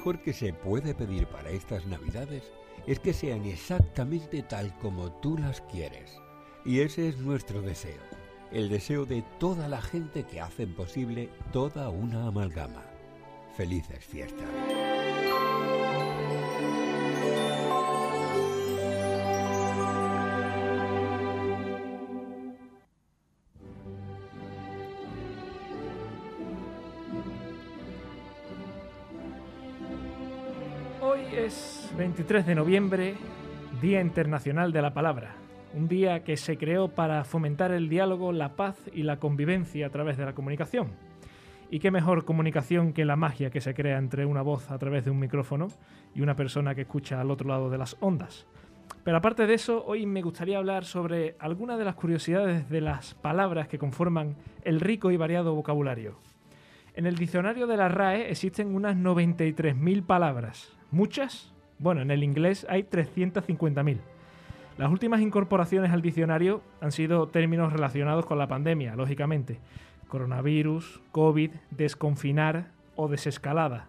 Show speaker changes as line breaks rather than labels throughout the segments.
mejor que se puede pedir para estas Navidades es que sean exactamente tal como tú las quieres. Y ese es nuestro deseo, el deseo de toda la gente que hacen posible toda una amalgama. Felices fiestas.
23 de noviembre, Día Internacional de la Palabra, un día que se creó para fomentar el diálogo, la paz y la convivencia a través de la comunicación. Y qué mejor comunicación que la magia que se crea entre una voz a través de un micrófono y una persona que escucha al otro lado de las ondas. Pero aparte de eso, hoy me gustaría hablar sobre algunas de las curiosidades de las palabras que conforman el rico y variado vocabulario. En el diccionario de la RAE existen unas 93.000 palabras. ¿Muchas? Bueno, en el inglés hay 350.000. Las últimas incorporaciones al diccionario han sido términos relacionados con la pandemia, lógicamente. Coronavirus, COVID, desconfinar o desescalada.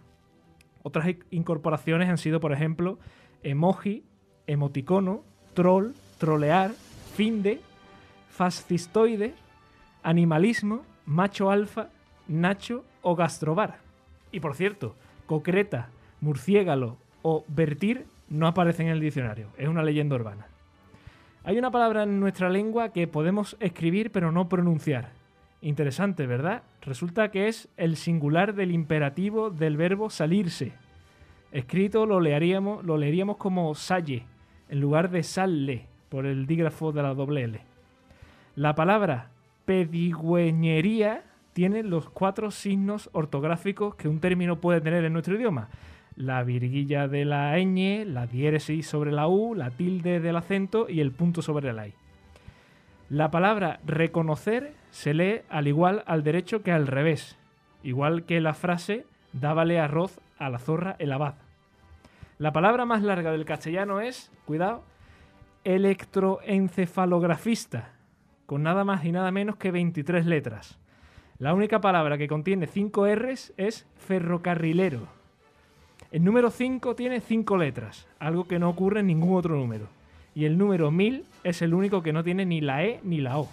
Otras incorporaciones han sido, por ejemplo, emoji, emoticono, troll, trolear, finde, fascistoide, animalismo, macho alfa, nacho o gastrobar. Y por cierto, concreta, murciégalo o vertir no aparecen en el diccionario, es una leyenda urbana. Hay una palabra en nuestra lengua que podemos escribir pero no pronunciar. Interesante, ¿verdad? Resulta que es el singular del imperativo del verbo salirse. Escrito lo leeríamos, lo leeríamos como salle, en lugar de salle, por el dígrafo de la doble L. La palabra pedigüeñería tiene los cuatro signos ortográficos que un término puede tener en nuestro idioma. La virguilla de la ñ, la diéresis sobre la u, la tilde del acento y el punto sobre la i. La palabra reconocer se lee al igual al derecho que al revés, igual que la frase dábale arroz a la zorra el abad. La palabra más larga del castellano es, cuidado, electroencefalografista, con nada más y nada menos que 23 letras. La única palabra que contiene 5 R's es ferrocarrilero. El número 5 tiene 5 letras, algo que no ocurre en ningún otro número. Y el número 1000 es el único que no tiene ni la E ni la O.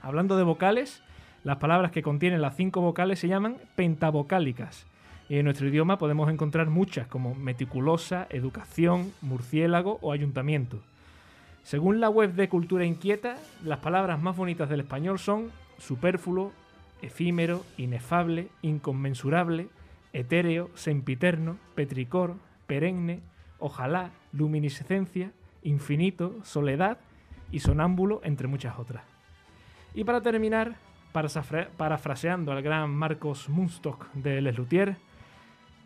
Hablando de vocales, las palabras que contienen las 5 vocales se llaman pentavocálicas. Y en nuestro idioma podemos encontrar muchas, como meticulosa, educación, murciélago o ayuntamiento. Según la web de Cultura Inquieta, las palabras más bonitas del español son superfluo, efímero, inefable, inconmensurable, etéreo, sempiterno, petricor, perenne, ojalá, luminiscencia, infinito, soledad y sonámbulo, entre muchas otras. Y para terminar, parafraseando al gran Marcos Munstock de Les Luthier,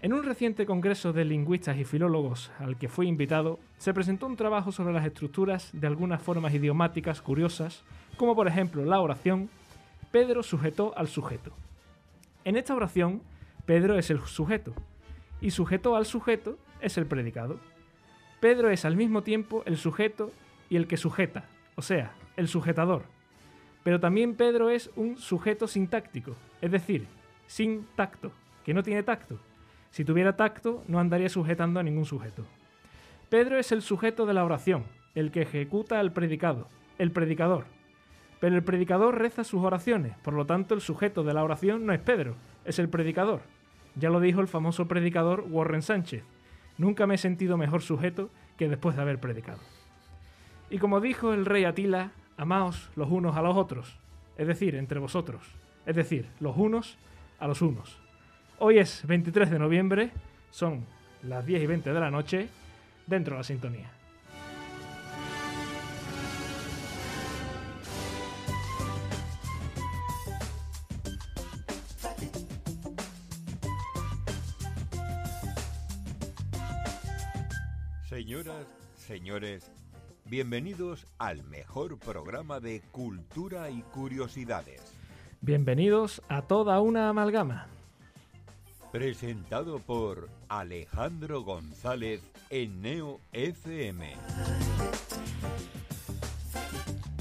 en un reciente congreso de lingüistas y filólogos al que fui invitado, se presentó un trabajo sobre las estructuras de algunas formas idiomáticas curiosas, como por ejemplo la oración Pedro sujetó al sujeto. En esta oración, Pedro es el sujeto y sujeto al sujeto es el predicado. Pedro es al mismo tiempo el sujeto y el que sujeta, o sea, el sujetador. Pero también Pedro es un sujeto sintáctico, es decir, sin tacto, que no tiene tacto. Si tuviera tacto, no andaría sujetando a ningún sujeto. Pedro es el sujeto de la oración, el que ejecuta al predicado, el predicador. Pero el predicador reza sus oraciones, por lo tanto el sujeto de la oración no es Pedro, es el predicador. Ya lo dijo el famoso predicador Warren Sánchez. Nunca me he sentido mejor sujeto que después de haber predicado. Y como dijo el rey Atila, amaos los unos a los otros, es decir, entre vosotros, es decir, los unos a los unos. Hoy es 23 de noviembre, son las 10 y 20 de la noche, dentro de la sintonía.
Señoras, señores, bienvenidos al mejor programa de cultura y curiosidades.
Bienvenidos a toda una amalgama.
Presentado por Alejandro González en Neo FM.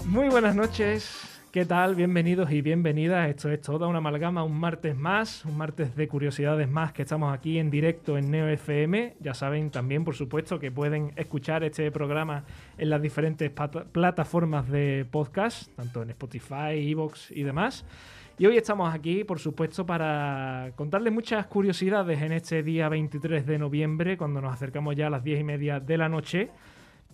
Muy buenas noches, ¿Qué tal? Bienvenidos y bienvenidas. Esto es toda una amalgama, un martes más, un martes de curiosidades más que estamos aquí en directo en Neo FM. Ya saben también, por supuesto, que pueden escuchar este programa en las diferentes plataformas de podcast, tanto en Spotify, Evox y demás. Y hoy estamos aquí, por supuesto, para contarles muchas curiosidades en este día 23 de noviembre, cuando nos acercamos ya a las 10 y media de la noche.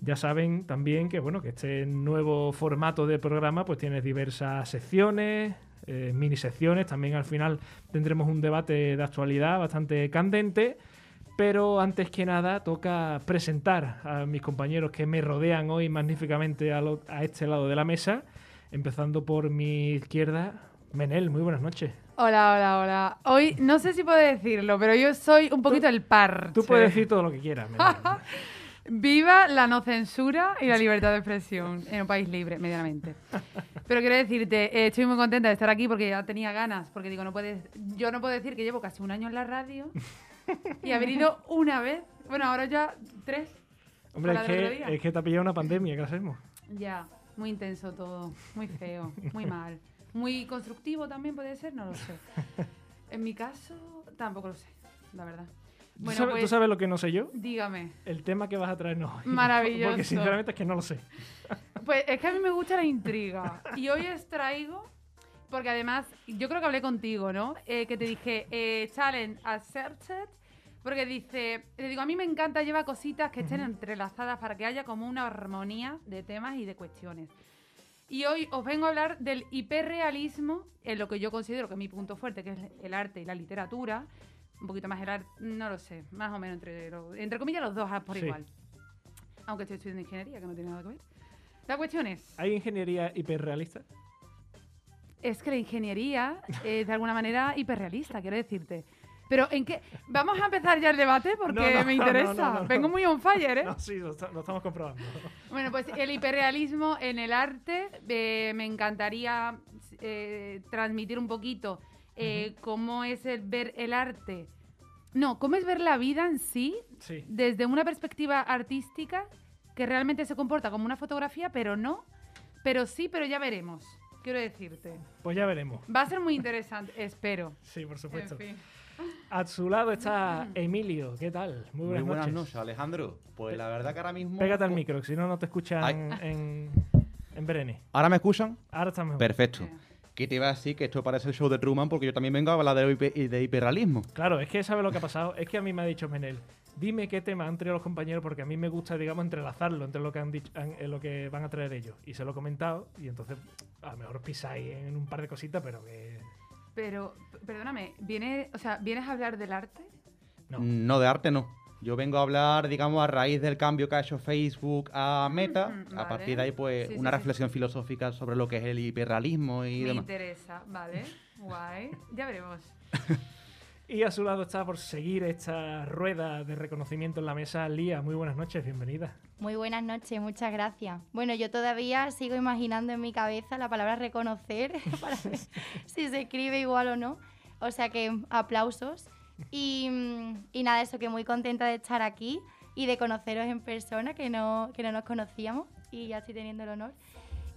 Ya saben también que bueno que este nuevo formato de programa pues tiene diversas secciones, eh, mini secciones. También al final tendremos un debate de actualidad bastante candente. Pero antes que nada toca presentar a mis compañeros que me rodean hoy magníficamente a, a este lado de la mesa. Empezando por mi izquierda, Menel, muy buenas noches.
Hola, hola, hola. Hoy no sé si puedo decirlo, pero yo soy un poquito el par.
Tú puedes decir todo lo que quieras.
Viva la no censura y la libertad de expresión en un país libre, medianamente. Pero quiero decirte, eh, estoy muy contenta de estar aquí porque ya tenía ganas, porque digo, no puedes, yo no puedo decir que llevo casi un año en la radio y haber ido una vez, bueno, ahora ya tres.
Hombre, es que, es que te ha pillado una pandemia, ¿qué hacemos?
Ya, muy intenso todo, muy feo, muy mal. Muy constructivo también puede ser, no lo sé. En mi caso, tampoco lo sé, la verdad.
Bueno, ¿Tú, sabes, pues, sabes, lo que no sé yo?
Dígame.
El tema que vas a traernos hoy.
Maravilloso.
Porque sinceramente es que no lo sé.
Pues es que a mí me gusta la intriga. Y hoy os traigo, porque además, yo creo que hablé contigo, ¿no? Eh, que te dije, eh, challenge accepted. Porque dice, te digo, a mí me encanta llevar cositas que estén entrelazadas para que haya como una armonía de temas y de cuestiones. Y hoy os vengo a hablar del hiperrealismo, en lo que yo considero que es mi punto fuerte, que es el arte y la literatura. Un poquito más el no lo sé, más o menos entre, entre comillas los dos por igual. Aunque estoy estudiando ingeniería, que no tiene nada que ver. La cuestión es...
¿Hay ingeniería hiperrealista?
Es que la ingeniería es de alguna manera hiperrealista, quiero decirte. Pero ¿en qué? Vamos a empezar ya el debate porque me interesa. Vengo muy on fire, ¿eh?
sí, lo, estamos comprobando.
Bueno, pues el hiperrealismo en el arte eh, me encantaría eh, transmitir un poquito eh, cómo es el ver el arte. No, cómo es ver la vida en sí, sí, desde una perspectiva artística que realmente se comporta como una fotografía, pero no. Pero sí, pero ya veremos. Quiero decirte.
Pues ya veremos.
Va a ser muy interesante, espero.
Sí, por supuesto. En fin. A su lado está Emilio. ¿Qué tal?
Muy buenas, Muy buenas noches. Alejandro. Pues la verdad que ahora mismo.
Pégate al micro, que si no, no te escuchan en, en Berene.
¿Ahora me escuchan?
Ahora está mejor.
Perfecto. Que te iba a decir que esto parece el show de Truman porque yo también vengo a hablar de, de hiperrealismo.
Claro, es que ¿sabes lo que ha pasado? Es que a mí me ha dicho Menel, dime qué tema han traído los compañeros porque a mí me gusta, digamos, entrelazarlo entre lo que han dicho, en lo que van a traer ellos. Y se lo he comentado y entonces a lo mejor pisáis en un par de cositas, pero que
pero, perdóname, ¿viene, o sea, ¿vienes a hablar del arte?
No. No, de arte no. Yo vengo a hablar, digamos, a raíz del cambio que ha hecho Facebook a Meta. A partir de ahí, pues, una reflexión filosófica sobre lo que es el hiperrealismo y
Me
demás.
Me interesa, vale. Guay. Ya veremos.
y a su lado está por seguir esta rueda de reconocimiento en la mesa, Lía. Muy buenas noches, bienvenida.
Muy buenas noches, muchas gracias. Bueno, yo todavía sigo imaginando en mi cabeza la palabra reconocer para ver si se escribe igual o no. O sea que aplausos. Y, nada, eso que muy contenta de estar aquí y de conoceros en persona, que no, que no nos conocíamos y ya estoy teniendo el honor.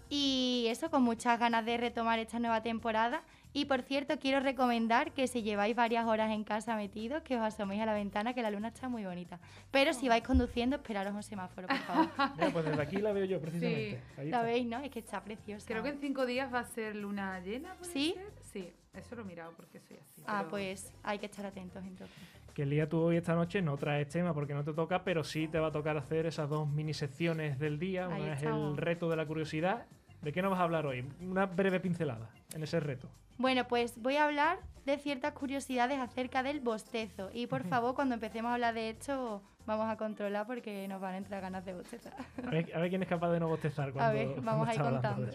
Y eso, con muchas ganas de retomar esta nueva temporada y por cierto, quiero recomendar que si lleváis varias horas en casa metidos, que os asoméis a la ventana, que la luna está muy bonita. Pero si vais conduciendo, esperaros un semáforo, por favor.
pues desde aquí la veo yo, precisamente.
Sí. la veis, ¿no? Es que está preciosa.
Creo que en cinco días va a ser luna llena.
¿Sí?
Sí, eso lo he mirado porque soy así.
Ah, pues hay que estar atentos entonces.
Que el día tú hoy esta noche no traes tema porque no te toca, pero sí te va a tocar hacer esas dos mini secciones del día. Una es el reto de la curiosidad. ¿De qué nos vas a hablar hoy? Una breve pincelada en ese reto.
Bueno, pues voy a hablar de ciertas curiosidades acerca del bostezo. Y por favor, cuando empecemos a hablar de esto, vamos a controlar porque nos van a entrar ganas de bostezar.
A ver, quién es capaz de no bostezar cuando.
A ver, vamos a ir contando.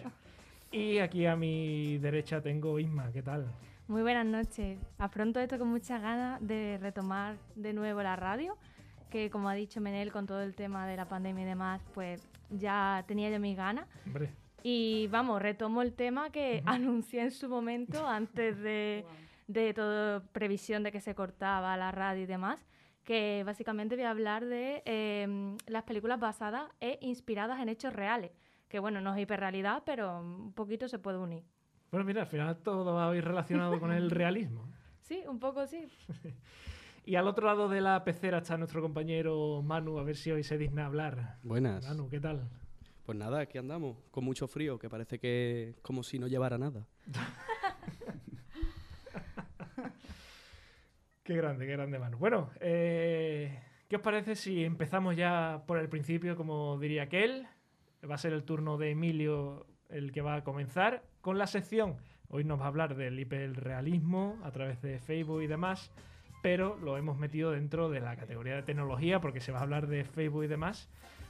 Y aquí a mi derecha tengo Isma, ¿qué tal?
Muy buenas noches. Afronto esto con muchas ganas de retomar de nuevo la radio, que como ha dicho Menel con todo el tema de la pandemia y demás, pues ya tenía yo mis ganas.
Hombre.
Y vamos, retomo el tema que anuncié en su momento, antes de, de toda previsión de que se cortaba la radio y demás, que básicamente voy a hablar de em, las películas basadas e inspiradas en hechos reales, que bueno, no es hiperrealidad, pero un poquito se puede unir.
Bueno, mira, al final todo va a ir relacionado con el realismo.
Sí, un poco sí.
y al otro lado de la pecera está nuestro compañero Manu, a ver si hoy se digna hablar.
Buenas.
Manu, ¿qué tal?
Pues nada, aquí andamos, con mucho frío, que parece que es como si no llevara nada.
qué grande, qué grande, Manu. Bueno, eh, ¿qué os parece si empezamos ya por el principio, como diría aquel? Va a ser el turno de Emilio el que va a comenzar con la sección. Hoy nos va a hablar del hiperrealismo a través de Facebook y demás, pero lo hemos metido dentro de la categoría de tecnología porque se va a hablar de Facebook y demás.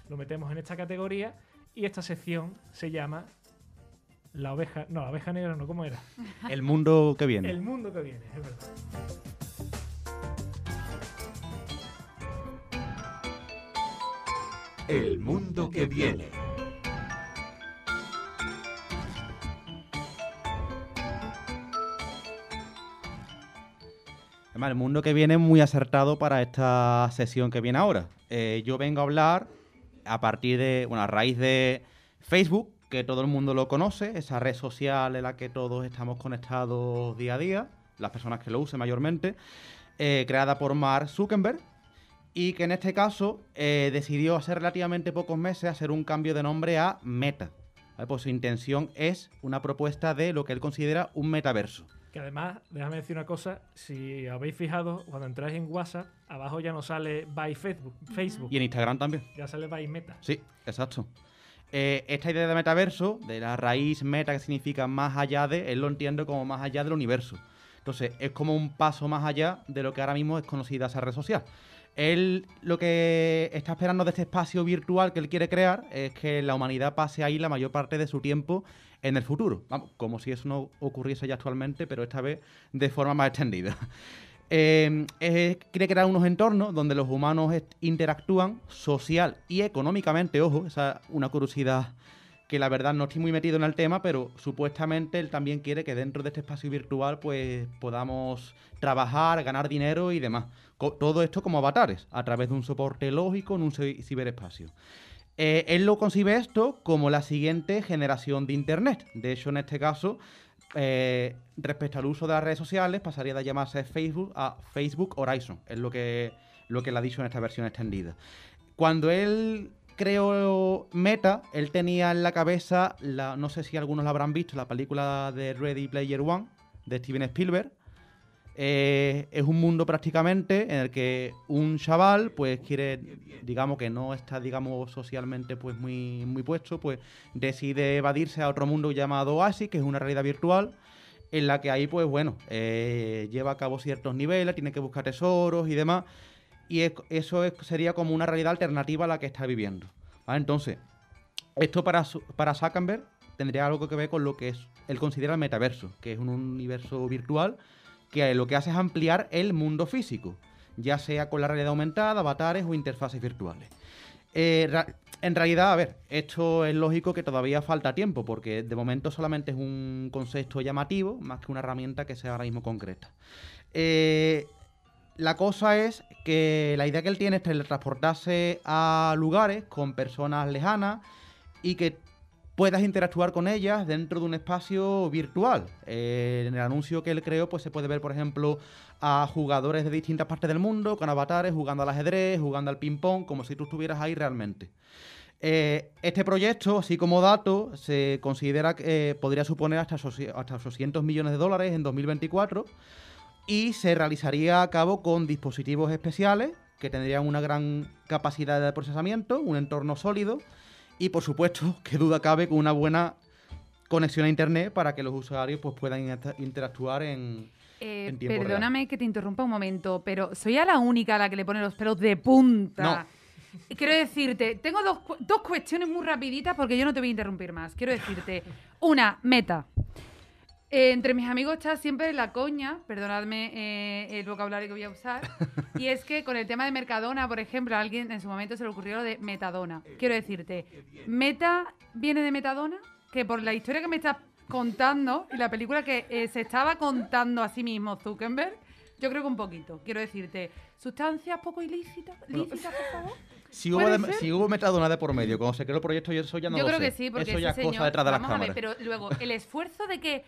Lo metemos en esta categoría y esta sección se llama La oveja. No, la oveja negra no, ¿cómo era?
El mundo que viene.
El mundo que viene, es verdad.
El mundo que viene.
El mundo que viene es muy acertado para esta sesión que viene ahora. Eh, yo vengo a hablar a partir de, bueno, a raíz de Facebook, que todo el mundo lo conoce, esa red social en la que todos estamos conectados día a día, las personas que lo usen mayormente, eh, creada por Mark Zuckerberg, y que en este caso eh, decidió hace relativamente pocos meses hacer un cambio de nombre a Meta. Pues su intención es una propuesta de lo que él considera un metaverso.
Que además, déjame decir una cosa, si habéis fijado, cuando entráis en WhatsApp, abajo ya no sale by Facebook. Facebook.
Y en Instagram también.
Ya sale by Meta.
Sí, exacto. Eh, esta idea de metaverso, de la raíz meta que significa más allá de, él lo entiende como más allá del universo. Entonces, es como un paso más allá de lo que ahora mismo es conocida esa red social. Él lo que está esperando de este espacio virtual que él quiere crear es que la humanidad pase ahí la mayor parte de su tiempo en el futuro. Vamos, como si eso no ocurriese ya actualmente, pero esta vez de forma más extendida. Eh, quiere crear unos entornos donde los humanos interactúan social y económicamente, ojo, esa es una curiosidad que la verdad no estoy muy metido en el tema, pero supuestamente él también quiere que dentro de este espacio virtual pues podamos trabajar, ganar dinero y demás. Todo esto como avatares, a través de un soporte lógico en un ciberespacio. Eh, él lo concibe esto como la siguiente generación de Internet. De hecho, en este caso, eh, respecto al uso de las redes sociales, pasaría de llamarse Facebook a Facebook Horizon. Es lo que, lo que él ha dicho en esta versión extendida. Cuando él creó Meta, él tenía en la cabeza, la, no sé si algunos la habrán visto, la película de Ready Player One de Steven Spielberg, eh, es un mundo prácticamente en el que un chaval pues quiere digamos que no está digamos socialmente pues muy muy puesto pues decide evadirse a otro mundo llamado Oasis que es una realidad virtual en la que ahí pues bueno eh, lleva a cabo ciertos niveles tiene que buscar tesoros y demás y eso sería como una realidad alternativa a la que está viviendo entonces esto para para Zuckerberg tendría algo que ver con lo que es él considera el metaverso que es un universo virtual que lo que hace es ampliar el mundo físico, ya sea con la realidad aumentada, avatares o interfaces virtuales. Eh, en realidad, a ver, esto es lógico que todavía falta tiempo, porque de momento solamente es un concepto llamativo, más que una herramienta que sea ahora mismo concreta. Eh, la cosa es que la idea que él tiene es teletransportarse a lugares con personas lejanas y que puedas interactuar con ellas dentro de un espacio virtual. Eh, en el anuncio que él creó, pues se puede ver, por ejemplo, a jugadores de distintas partes del mundo, con avatares, jugando al ajedrez, jugando al ping-pong, como si tú estuvieras ahí realmente. Eh, este proyecto, así como dato, se considera que eh, podría suponer hasta, hasta 800 millones de dólares en 2024 y se realizaría a cabo con dispositivos especiales que tendrían una gran capacidad de procesamiento, un entorno sólido y por supuesto, qué duda cabe, con una buena conexión a internet para que los usuarios pues, puedan interactuar en,
eh, Perdóname que te interrumpa un momento, pero soy a la única a la que le pone los pelos de punta.
No.
Quiero decirte, tengo dos, dos cuestiones muy rapiditas porque yo no te voy a interrumpir más. Quiero decirte, una, meta. Eh, entre mis amigos está siempre la coña, perdonadme eh, el vocabulario que voy a usar, y es que con el tema de Mercadona, por ejemplo, a alguien en su momento se le ocurrió lo de Metadona. Quiero decirte, Meta viene de Metadona, que por la historia que me estás contando y la película que eh, se estaba contando a sí mismo Zuckerberg, Yo creo que un poquito. Quiero decirte, sustancias poco ilícitas, lícitas, por favor.
Si hubo,
¿Puede
de-
ser?
si hubo metadona de por medio, cuando se creó el proyecto, yo eso ya no
Yo
lo
creo
sé.
que sí, porque
eso ya es cosa detrás de las cámaras.
pero luego el esfuerzo de que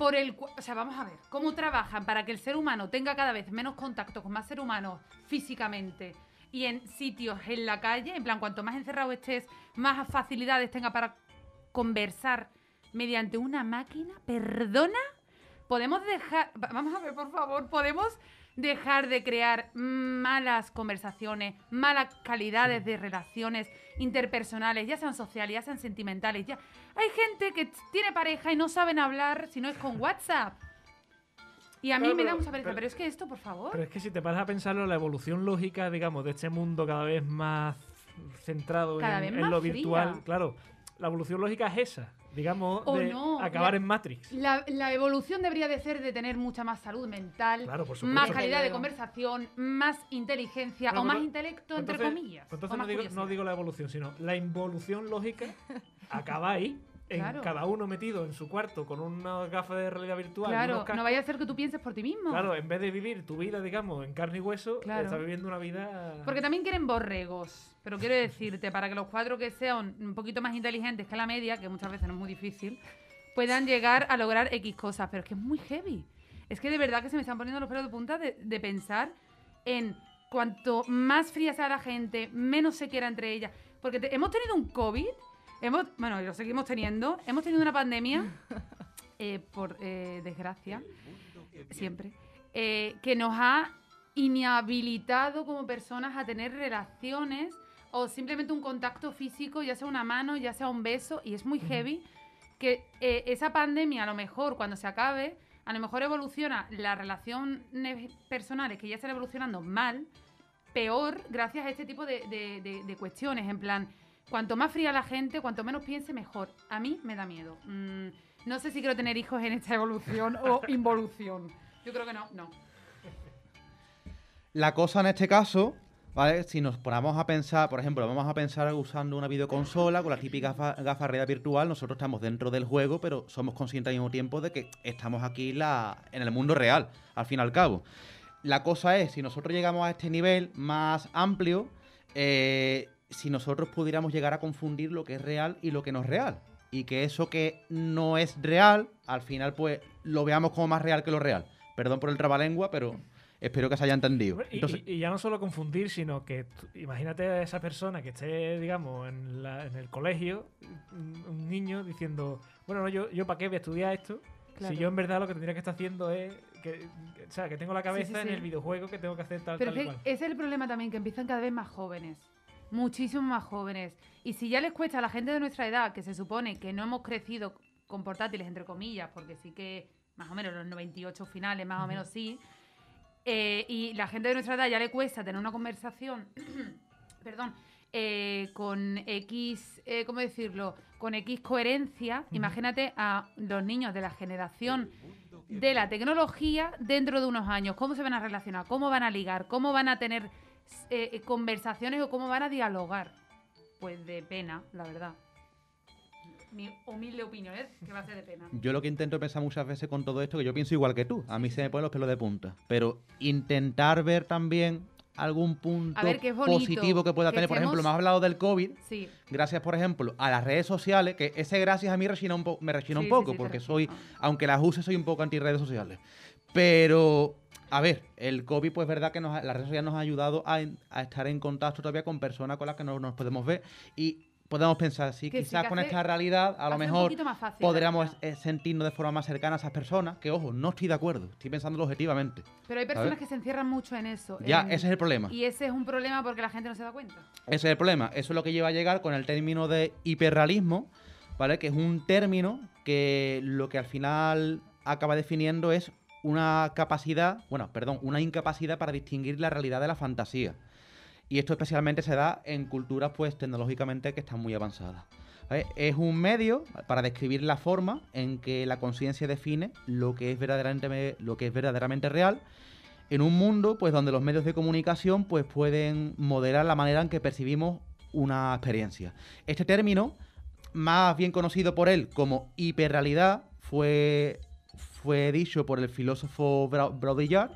por el, cu- o sea, vamos a ver cómo trabajan para que el ser humano tenga cada vez menos contacto con más ser humanos físicamente y en sitios en la calle, en plan cuanto más encerrado estés, más facilidades tenga para conversar mediante una máquina. Perdona, podemos dejar, va- vamos a ver, por favor, podemos dejar de crear malas conversaciones, malas calidades de relaciones interpersonales, ya sean sociales, ya sean sentimentales. Ya hay gente que tiene pareja y no saben hablar si no es con WhatsApp. Y a mí
Claro,
me da mucha pereza,
pero-
pero es que esto, por favor.
Pero es que si te paras a pensarlo, la evolución lógica, digamos, de este mundo cada vez más centrado
Cada
en,
vez
en
más
lo
fría.
virtual, claro, la evolución lógica es esa, digamos,
O
de
no,
acabar
la-
en Matrix.
La, la evolución debería de ser de tener mucha más salud mental,
Claro, por supuesto.
más calidad de conversación, más inteligencia
Bueno,
o más
pues-
intelecto, entre comillas.
pues Entonces no digo, no digo la evolución, sino la involución lógica acaba ahí, en
Claro.
cada uno metido en su cuarto con unas gafas de realidad virtual.
Claro,
cascos.
no vaya a ser que tú pienses por ti mismo.
Claro, en vez de vivir tu vida, digamos, en carne y hueso,
Claro.
estás viviendo una vida...
Porque también quieren borregos. Pero quiero decirte, para que los cuatro que sean un poquito más inteligentes que la media, que muchas veces no es muy difícil, puedan llegar a lograr X cosas. Pero es que es muy heavy. Es que de verdad que se me están poniendo los pelos de punta de, de pensar en cuanto más fría sea la gente, menos se quiera entre ellas. Porque te- hemos tenido un COVID, hemos, bueno, y lo seguimos teniendo, hemos tenido una pandemia, eh, por eh, desgracia, siempre, eh, que nos ha inhabilitado como personas a tener relaciones o simplemente un contacto físico, ya sea una mano, ya sea un beso, y es muy heavy que eh, esa pandemia a lo mejor cuando se acabe, a lo mejor evoluciona las relaciones personales que ya están evolucionando mal, peor gracias a este tipo de, de- de- de cuestiones, en plan, cuanto más fría la gente, cuanto menos piense, mejor. A mí me da miedo. Mm, no sé si quiero tener hijos en esta evolución o involución. Yo creo que no, no.
La cosa en este caso, ¿vale? Si nos ponemos a pensar, por ejemplo, vamos a pensar usando una videoconsola con las típicas gafa- realidad virtual, nosotros estamos dentro del juego, pero somos conscientes al mismo tiempo de que estamos aquí la, en el mundo real, al fin y al cabo. La cosa es, si nosotros llegamos a este nivel más amplio, eh, si nosotros pudiéramos llegar a confundir lo que es real y lo que no es real. Y que eso que no es real, al final, pues, lo veamos como más real que lo real. Perdón por el trabalengua, pero espero que se haya entendido.
Y,
Entonces,
y- y ya no solo confundir, sino que imagínate a esa persona que esté, digamos, en, la- en el colegio, un, niño diciendo, bueno, no, yo, yo para qué voy a estudiar esto,
Claro.
si yo en verdad lo que tendría que estar haciendo es, que, o sea, que tengo la cabeza
sí,
en
sí.
el videojuego que tengo que hacer tal,
Pero
tal
es
cual.
ese es el problema también, que empiezan cada vez más jóvenes. Muchísimo más jóvenes. Y si ya les cuesta a la gente de nuestra edad, que se supone que no hemos crecido con portátiles, entre comillas, porque sí que más o menos los 98 finales, más o menos sí, eh, y la gente de nuestra edad ya le cuesta tener una conversación, perdón, eh, con X, eh, ¿cómo decirlo? Con X coherencia, imagínate a los niños de la generación de la tecnología dentro de unos años. ¿Cómo se van a relacionar? ¿Cómo van a ligar? ¿Cómo van a tener eh, eh, conversaciones o cómo van a dialogar? Pues de pena, la verdad. Mi humilde opinión es que va a ser de pena.
yo lo que intento pensar muchas veces con todo esto, que yo pienso igual que tú, a mí se me ponen los pelos de punta, pero intentar ver también algún punto
ver, bonito,
positivo que pueda
que
tener. Por ejemplo, has hablado del COVID,
Sí.
gracias, por ejemplo, a las redes sociales, que ese gracias a mí rechina un po- me rechina
Sí,
un poco,
sí,
porque soy, aunque las use, soy un poco anti redes sociales. Pero, a ver, el COVID, pues es verdad que nos, las redes sociales nos ha ayudado a, estar en contacto todavía con personas con las que no nos podemos ver y podemos pensar, sí,
Que sí,
quizás
que
con
hace-
esta realidad, a lo mejor
fácil, la
podríamos sentirnos de forma más cercana a esas personas, que ojo, no estoy de acuerdo, estoy pensándolo objetivamente.
Pero hay personas que se encierran mucho en eso.
Ya,
en-
ese es el problema.
Y ese es un problema porque la gente no se da cuenta.
Ese es el problema. Eso es lo que lleva a llegar con el término de hiperrealismo, ¿vale? Que es un término que lo que al final acaba definiendo es una capacidad, bueno, perdón, una incapacidad para distinguir la realidad de la fantasía. Y esto especialmente se da en culturas, pues, tecnológicamente que están muy avanzadas. Es un medio para describir la forma en que la conciencia define lo que es verdaderamente, lo que es verdaderamente real en un mundo pues donde los medios de comunicación pues pueden modelar la manera en que percibimos una experiencia. Este término, más bien conocido por él como hiperrealidad, fue, fue dicho por el filósofo Baudrillard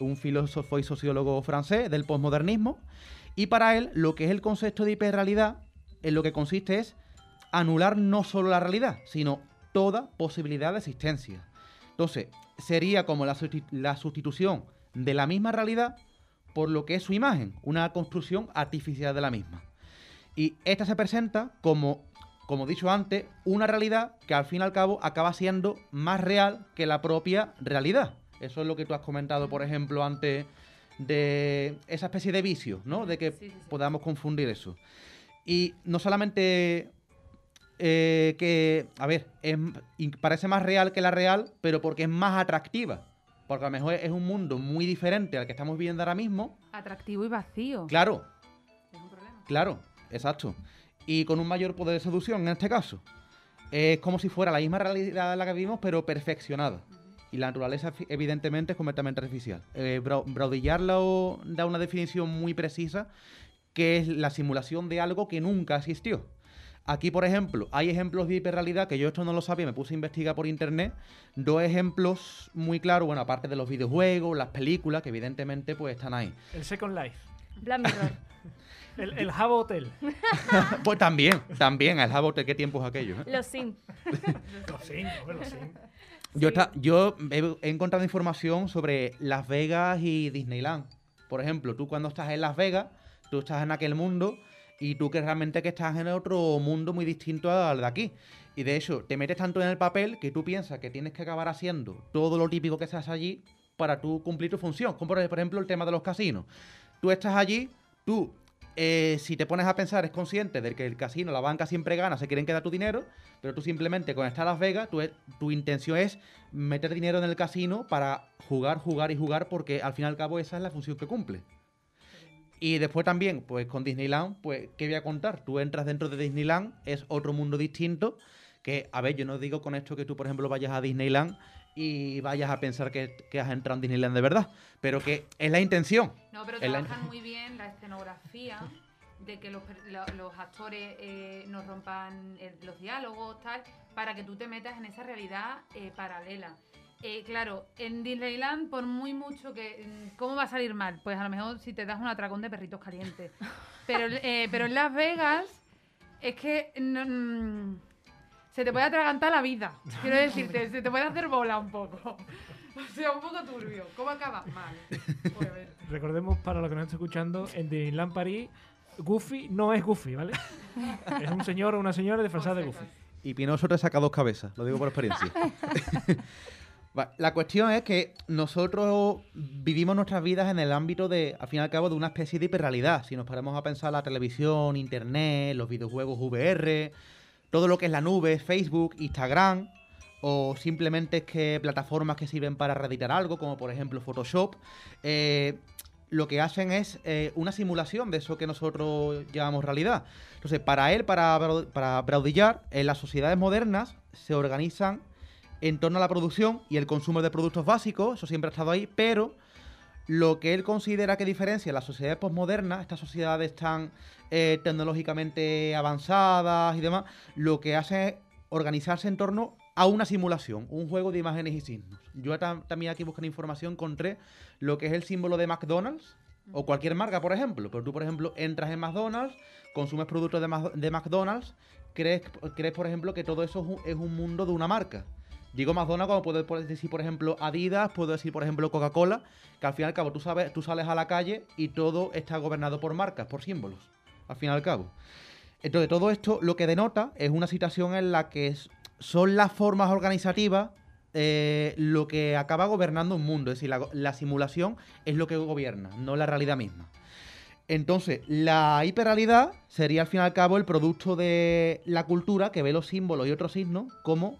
un filósofo y sociólogo francés del posmodernismo. Y para él, lo que es el concepto de hiperrealidad, en lo que consiste es anular no solo la realidad, sino toda posibilidad de existencia. Entonces, sería como la sustitución de la misma realidad por lo que es su imagen, una construcción artificial de la misma. Y esta se presenta como, como he dicho antes, una realidad que al fin y al cabo acaba siendo más real que la propia realidad. Eso es lo que tú has comentado, por ejemplo, antes de esa especie de vicio, ¿no? De que
Sí, sí, sí.
podamos confundir eso. Y no solamente eh, que, a ver, es- parece más real que la real, pero porque es más atractiva. Porque a lo mejor es un mundo muy diferente al que estamos viviendo ahora mismo.
Atractivo y vacío.
Claro,
Es un problema.
Claro, exacto. Y con un mayor poder de seducción en este caso. Es como si fuera la misma realidad en la que vivimos, pero perfeccionada. Y la naturaleza, evidentemente, es completamente artificial. Eh, Brau- Baudrillard lo- da una definición muy precisa, que es la simulación de algo que nunca existió. Aquí, por ejemplo, hay ejemplos de hiperrealidad que yo esto no lo sabía, me puse a investigar por internet. Dos ejemplos muy claros, bueno, aparte de los videojuegos, las películas, que evidentemente pues están ahí.
El Second Life.
Black Mirror.
El, el Java Hotel.
Pues también, también, el Jabote, qué tiempos aquellos. ¿eh?
Los Sims.
Los bueno, los cinco.
Yo, está- yo he, he encontrado información sobre Las Vegas y Disneyland. Por ejemplo, tú cuando estás en Las Vegas, tú estás en aquel mundo y tú que realmente que estás en otro mundo muy distinto al de aquí. Y de hecho, te metes tanto en el papel que tú piensas que tienes que acabar haciendo todo lo típico que se hace allí para tú cumplir tu función. Como por ejemplo el tema de los casinos. Tú estás allí, tú, eh, si te pones a pensar, es consciente de que el casino, la banca siempre gana, se quieren quedar tu dinero, pero tú simplemente con estar a Las Vegas, tu, tu intención es meter dinero en el casino para jugar, jugar y jugar, porque al fin y al cabo esa es la función que cumple. Y después también, pues con Disneyland, pues, ¿qué voy a contar? Tú entras dentro de Disneyland, es otro mundo distinto, que, a ver, yo no digo con esto que tú, por ejemplo, vayas a Disneyland y vayas a pensar que, que has entrado en Disneyland de verdad, pero que es la intención.
No, pero
la-
trabajan muy bien la escenografía, de que los, actores eh, no rompan eh, los diálogos, tal, para que tú te metas en esa realidad eh, paralela. Eh, claro, en Disneyland, por muy mucho que... mm, ¿Cómo va a salir mal? Pues a lo mejor si te das un atracón de perritos calientes. Pero, eh, pero en Las Vegas es que... no, mm, se te puede atragantar la vida. Quiero decirte, se te puede hacer bola un poco. O sea, un poco turbio. ¿Cómo acabas? Mal.
Recordemos para los que nos están escuchando, en Disneyland París, Goofy no es Goofy, ¿vale? es un señor o una señora disfrazada de Goofy.
Y Pinocho te saca dos cabezas, lo digo por experiencia. La cuestión es que nosotros vivimos nuestras vidas en el ámbito de, al fin y al cabo, de una especie de hiperrealidad. Si nos paramos a pensar la televisión, internet, los videojuegos VR, todo lo que es la nube, Facebook, Instagram, o simplemente es que plataformas que sirven para reeditar algo, como por ejemplo Photoshop, eh, lo que hacen es eh, una simulación de eso que nosotros llamamos realidad. Entonces, para él, para, para Baudrillard, en las sociedades modernas se organizan en torno a la producción y el consumo de productos básicos, eso siempre ha estado ahí, pero lo que él considera que diferencia las sociedades postmodernas, estas sociedades tan eh, tecnológicamente avanzadas y demás, lo que hace es organizarse en torno a una simulación, un juego de imágenes y signos. Yo tam- también aquí buscando información encontré lo que es el símbolo de McDonald's o cualquier marca, por ejemplo. Pero tú, por ejemplo, entras en McDonald's, consumes productos de, McDonald's, crees, crees, por ejemplo, que todo eso es un, es un mundo de una marca. Digo McDonald's como puedo decir, por ejemplo, Adidas, puedo decir, por ejemplo, Coca-Cola, que al fin y al cabo tú, sabes, tú sales a la calle y todo está gobernado por marcas, por símbolos, al fin y al cabo. Entonces, todo esto lo que denota es una situación en la que son las formas organizativas eh, lo que acaba gobernando un mundo. Es decir, la, la simulación es lo que gobierna, no la realidad misma. Entonces, la hiperrealidad sería al fin y al cabo el producto de la cultura que ve los símbolos y otros signos como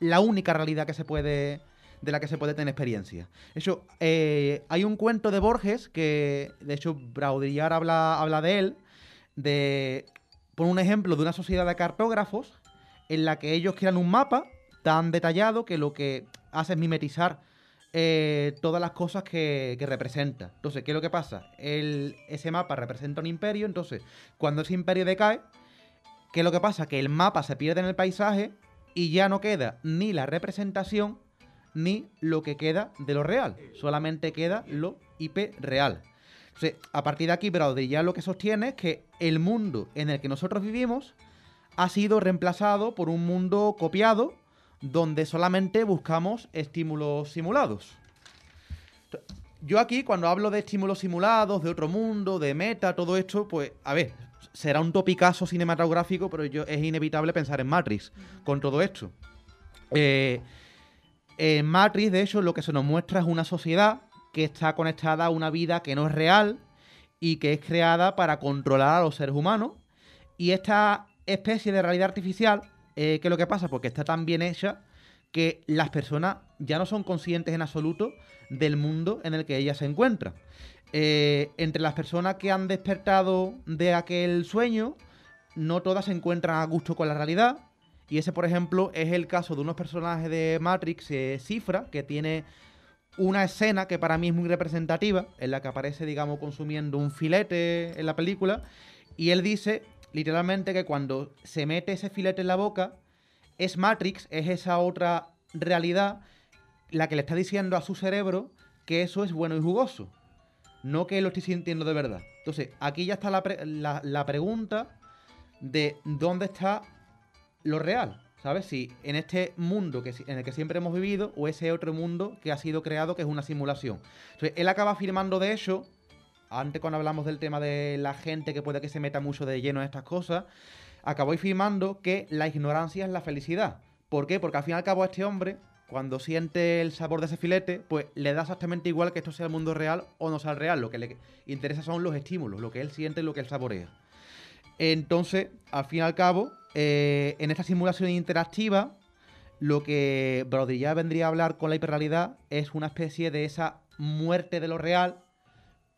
la única realidad que se puede de la que se puede tener experiencia. De hecho, eh, hay un cuento de Borges que, de hecho, Baudrillard habla, habla de él, de, por un ejemplo, de una sociedad de cartógrafos en la que ellos crean un mapa tan detallado que lo que hace es mimetizar eh, todas las cosas que, que representa. Entonces, ¿qué es lo que pasa? El- ese mapa representa un imperio, entonces, cuando ese imperio decae, ¿qué es lo que pasa? Que el mapa se pierde en el paisaje y ya no queda ni la representación ni lo que queda de lo real. Solamente queda lo hiperreal. Entonces, a partir de aquí, Browder ya lo que sostiene es que el mundo en el que nosotros vivimos ha sido reemplazado por un mundo copiado donde solamente buscamos estímulos simulados. Yo aquí, cuando hablo de estímulos simulados, de otro mundo, de meta, todo esto, pues, a ver, será un topicazo cinematográfico, pero yo, es inevitable pensar en Matrix con todo esto. Eh, en Matrix, de hecho, lo que se nos muestra es una sociedad que está conectada a una vida que no es real y que es creada para controlar a los seres humanos. Y esta especie de realidad artificial, eh, ¿qué es lo que pasa? Porque está tan bien hecha que las personas ya no son conscientes en absoluto del mundo en el que ellas se encuentran. Eh, entre las personas que han despertado de aquel sueño, no todas se encuentran a gusto con la realidad. Y ese, por ejemplo, es el caso de unos personajes de Matrix, eh, Cifra, que tiene una escena que para mí es muy representativa, en la que aparece, digamos, consumiendo un filete en la película. Y él dice, literalmente, que cuando se mete ese filete en la boca, es Matrix, es esa otra realidad la que le está diciendo a su cerebro que eso es bueno y jugoso. No que lo estoy sintiendo de verdad. Entonces, aquí ya está la, la pregunta de dónde está lo real. ¿Sabes? Si en este mundo que, en el que siempre hemos vivido o ese otro mundo que ha sido creado que es una simulación. Entonces, él acaba afirmando de hecho, antes cuando hablamos del tema de la gente que puede que se meta mucho de lleno en estas cosas, acabó afirmando que la ignorancia es la felicidad. ¿Por qué? Porque al fin y al cabo este hombre, cuando siente el sabor de ese filete, pues le da exactamente igual que esto sea el mundo real o no sea el real. Lo que le interesa son los estímulos, lo que él siente y lo que él saborea. Entonces, al fin y al cabo, eh, en esta simulación interactiva, lo que Baudrillard vendría a hablar con la hiperrealidad es una especie de esa muerte de lo real,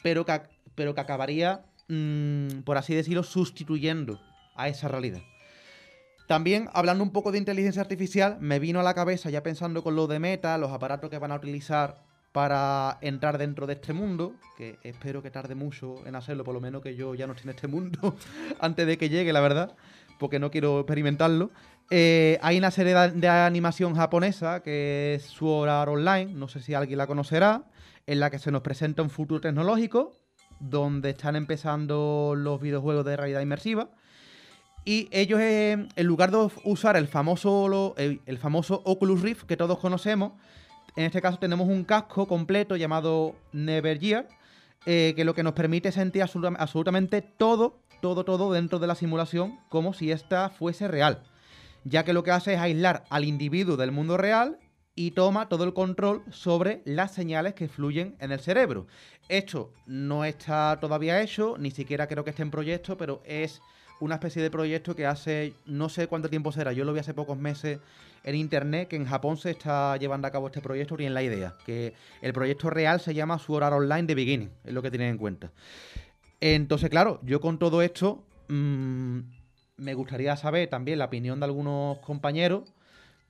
pero que, pero que acabaría, mm, por así decirlo, sustituyendo a esa realidad. También, hablando un poco de inteligencia artificial, me vino a la cabeza, ya pensando con lo de Meta, los aparatos que van a utilizar para entrar dentro de este mundo, que espero que tarde mucho en hacerlo, por lo menos que yo ya no esté en este mundo antes de que llegue, la verdad, porque no quiero experimentarlo. Eh, hay una serie de, animación japonesa que es Sword Art Online, no sé si alguien la conocerá, en la que se nos presenta un futuro tecnológico, donde están empezando los videojuegos de realidad inmersiva. Y ellos, eh, en lugar de usar el famoso, el, famoso Oculus Rift que todos conocemos, en este caso tenemos un casco completo llamado Nevergear, eh, que lo que nos permite sentir absoluta- absolutamente todo, todo, todo dentro de la simulación, como si esta fuese real. Ya que lo que hace es aislar al individuo del mundo real y toma todo el control sobre las señales que fluyen en el cerebro. Esto no está todavía hecho, ni siquiera creo que esté en proyecto, pero es una especie de proyecto que hace no sé cuánto tiempo será. Yo lo vi hace pocos meses en internet que en Japón se está llevando a cabo este proyecto, tienen la idea. Que el proyecto real se llama Art Online The Beginning, es lo que tienen en cuenta. Entonces, claro, yo con todo esto mm, me gustaría saber también la opinión de algunos compañeros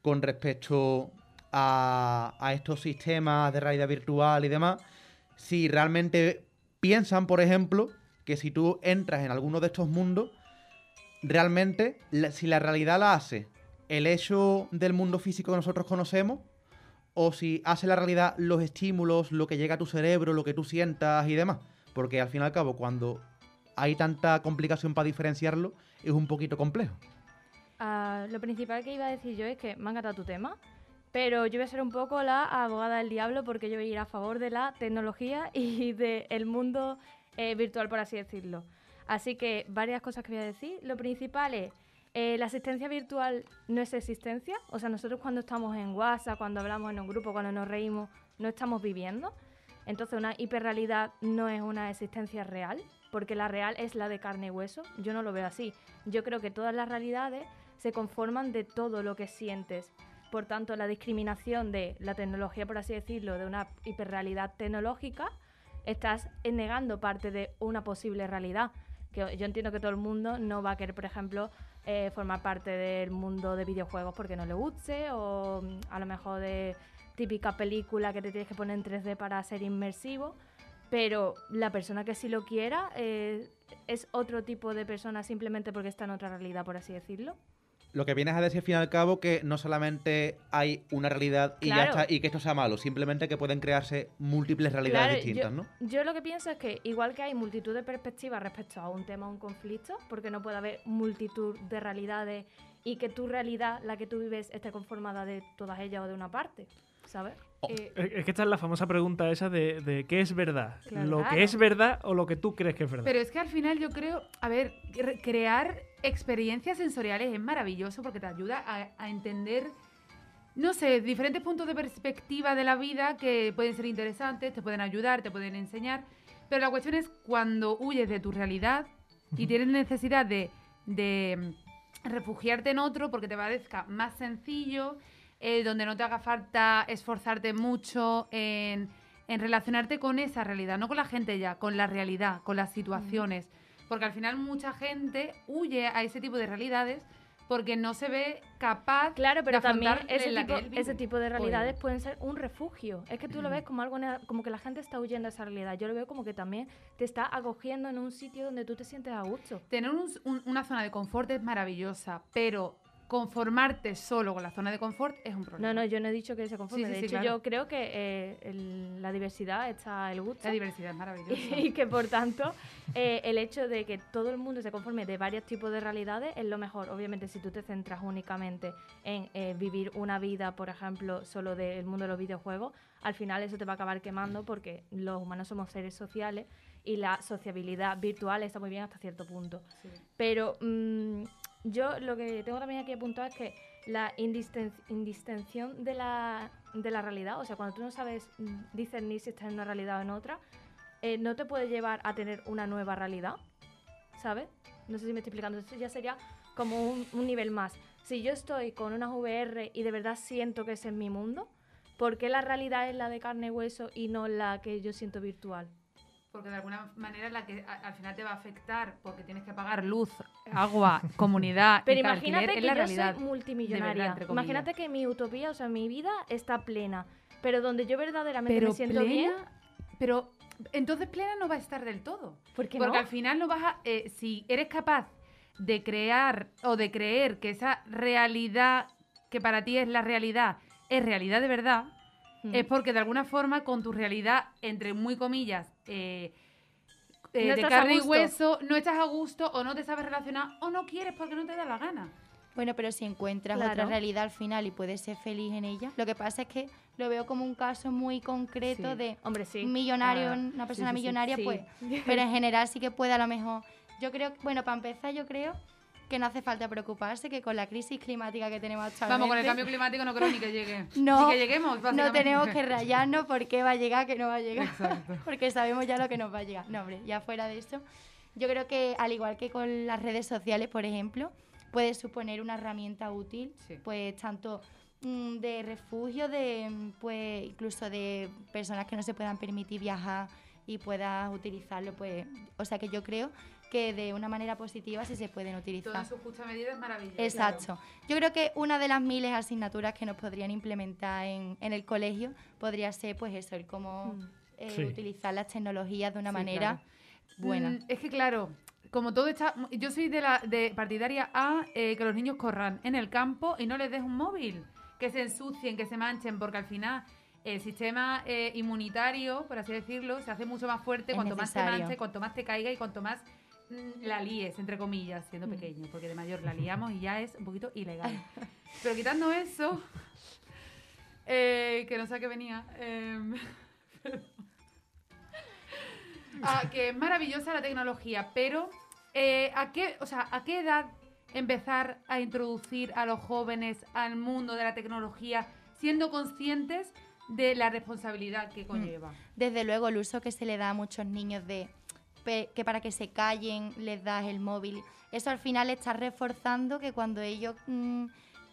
con respecto a, a estos sistemas de realidad virtual y demás. Si realmente piensan, por ejemplo, que si tú entras en alguno de estos mundos, realmente, si la realidad la hace el hecho del mundo físico que nosotros conocemos, o si hace la realidad los estímulos, lo que llega a tu cerebro, lo que tú sientas y demás. Porque al fin y al cabo, cuando hay tanta complicación para diferenciarlo, es un poquito complejo.
Ah, lo principal que iba a decir yo es que me ha encantado tu tema, pero yo voy a ser un poco la abogada del diablo porque yo voy a ir a favor de la tecnología y del mundo eh, virtual, por así decirlo. Así que varias cosas que voy a decir. Lo principal es, eh, la asistencia virtual no es existencia. O sea, nosotros cuando estamos en WhatsApp, cuando hablamos en un grupo, cuando nos reímos, no estamos viviendo. Entonces una hiperrealidad no es una existencia real, porque la real es la de carne y hueso. Yo no lo veo así. Yo creo que todas las realidades se conforman de todo lo que sientes. Por tanto, la discriminación de la tecnología, por así decirlo, de una hiperrealidad tecnológica, estás negando parte de una posible realidad. Que yo entiendo que todo el mundo no va a querer, por ejemplo, eh, formar parte del mundo de videojuegos porque no le guste, o mm, a lo mejor de típica película que te tienes que poner en 3D para ser inmersivo. Pero la persona que sí lo quiera eh, es otro tipo de persona simplemente porque está en otra realidad, por así decirlo.
Lo que vienes a decir al fin y al cabo que no solamente hay una realidad y ya
Claro.
está, y que esto sea malo, simplemente que pueden crearse múltiples realidades
Claro,
distintas,
yo,
¿no?
Yo lo que pienso es que igual que hay multitud de perspectivas respecto a un tema o un conflicto, porque no puede haber multitud de realidades y que tu realidad, la que tú vives, esté conformada de todas ellas o de una parte, ¿sabes?
Oh.
Eh,
Es que esta es la famosa pregunta esa de, de qué es verdad.
Claro.
¿Lo que es verdad o lo que tú crees que es verdad?
Pero es que al final yo creo, a ver, cre- crear experiencias sensoriales es maravilloso porque te ayuda a, a entender, no sé, diferentes puntos de perspectiva de la vida que pueden ser interesantes, te pueden ayudar, te pueden enseñar. Pero la cuestión es cuando huyes de tu realidad y tienes necesidad de, de mm, refugiarte en otro porque te parezca más sencillo, eh, donde no te haga falta esforzarte mucho en, en relacionarte con esa realidad, no con la gente ya, con la realidad, con las situaciones. Porque al final mucha gente huye a ese tipo de realidades porque no se ve capaz
Claro, pero
de
también ese tipo, ese tipo de realidades
ella.
pueden ser un refugio. Es que tú lo ves como algo como que la gente está huyendo de esa realidad. Yo lo veo como que también te está acogiendo en un sitio donde tú te sientes a gusto.
Tener un- un- una zona de confort es maravillosa, pero conformarte solo con la zona de confort es un problema.
No, no, yo no he dicho que se conforme.
Sí, sí,
de
sí,
hecho,
claro.
yo creo que eh, el- la diversidad está el gusto.
La diversidad es maravillosa.
y que por tanto eh, el hecho de que todo el mundo se conforme de varios tipos de realidades es lo mejor. Obviamente si tú te centras únicamente en eh, vivir una vida, por ejemplo, solo del mundo de los videojuegos, al final eso te va a acabar quemando porque los humanos somos seres sociales y la sociabilidad virtual está muy bien hasta cierto punto.
Sí.
Pero mm, yo lo que tengo también aquí apuntado es que la indisten- de la, de la realidad, o sea, cuando tú no sabes discernir si estás en una realidad o en otra, eh, no te puede llevar a tener una nueva realidad, ¿sabes? No sé si me estoy explicando, eso ya sería como un, un nivel más. Si yo estoy con unas VR y de verdad siento que ese es mi mundo, ¿por qué la realidad es la de carne y hueso y no la que yo siento virtual?
Porque de alguna manera la que a- al final te va a afectar porque tienes que pagar luz, agua, comunidad.
Pero
y
imagínate
alquiler,
que
es la
yo
realidad.
soy multimillonaria.
entre comillas.
imagínate que mi utopía, o sea, mi vida está plena. Pero donde yo verdaderamente
pero
me siento
plena,
bien,
pero entonces plena no va a estar del todo.
¿por qué
Porque
no?
al final no vas a. eh, si eres capaz de crear o de creer que esa realidad que para ti es la realidad es realidad de verdad,
Mm.
es porque de alguna forma con tu realidad, entre muy comillas, eh, eh,
No
de carne y hueso, no estás a gusto o no te sabes relacionar o no quieres porque no te da la gana.
Bueno, pero si encuentras
Claro.
otra realidad al final y puedes ser feliz en ella, lo que pasa es que lo veo como un caso muy concreto
Sí.
de
Hombre, sí.
un millonario,
Ah,
una persona
sí,
millonaria, pues. Pero en general sí que puede a lo mejor. Yo creo, bueno, para empezar, yo creo que no hace falta preocuparse que con la crisis climática que tenemos actualmente.
Vamos, con el cambio climático no creo ni que llegue.
No,
ni que lleguemos,
No tenemos que rayarnos por qué va a llegar, que no va a llegar.
Exacto.
Porque sabemos ya lo que nos va a llegar. No, hombre, ya fuera de eso. Yo creo que al igual que con las redes sociales, por ejemplo, puede suponer una herramienta útil,
Sí.
pues tanto mm, de refugio, de mm, pues incluso de personas que no se puedan permitir viajar y puedas utilizarlo, pues, o sea que yo creo que de una manera positiva sí se pueden
Todo
utilizar.
en su justa medida es maravilloso.
Exacto. Yo creo que una de las miles de asignaturas que nos podrían implementar en, en el colegio podría ser, pues eso, el cómo
Mm.
eh,
Sí.
utilizar las tecnologías de una
Sí,
manera
claro.
buena.
Mm, es que claro, como todo está, yo soy de la de partidaria a eh, que los niños corran en el campo y no les des un móvil, que se ensucien, que se manchen, porque al final el sistema eh, inmunitario, por así decirlo, se hace mucho más fuerte
Es
cuanto más te manche, cuanto más te caiga y cuanto más la líes, entre comillas, siendo
Mm.
pequeño, porque de mayor la liamos y ya es un poquito ilegal. Pero quitando eso, eh, que no sé a qué venía. em, Ah, que es maravillosa la tecnología, pero eh, ¿a, qué, o sea, ¿a qué edad empezar a introducir a los jóvenes al mundo de la tecnología siendo conscientes de la responsabilidad que conlleva?
Desde luego, el uso que se le da a muchos niños de pe- que para que se callen les das el móvil, eso al final está reforzando que cuando ellos mm,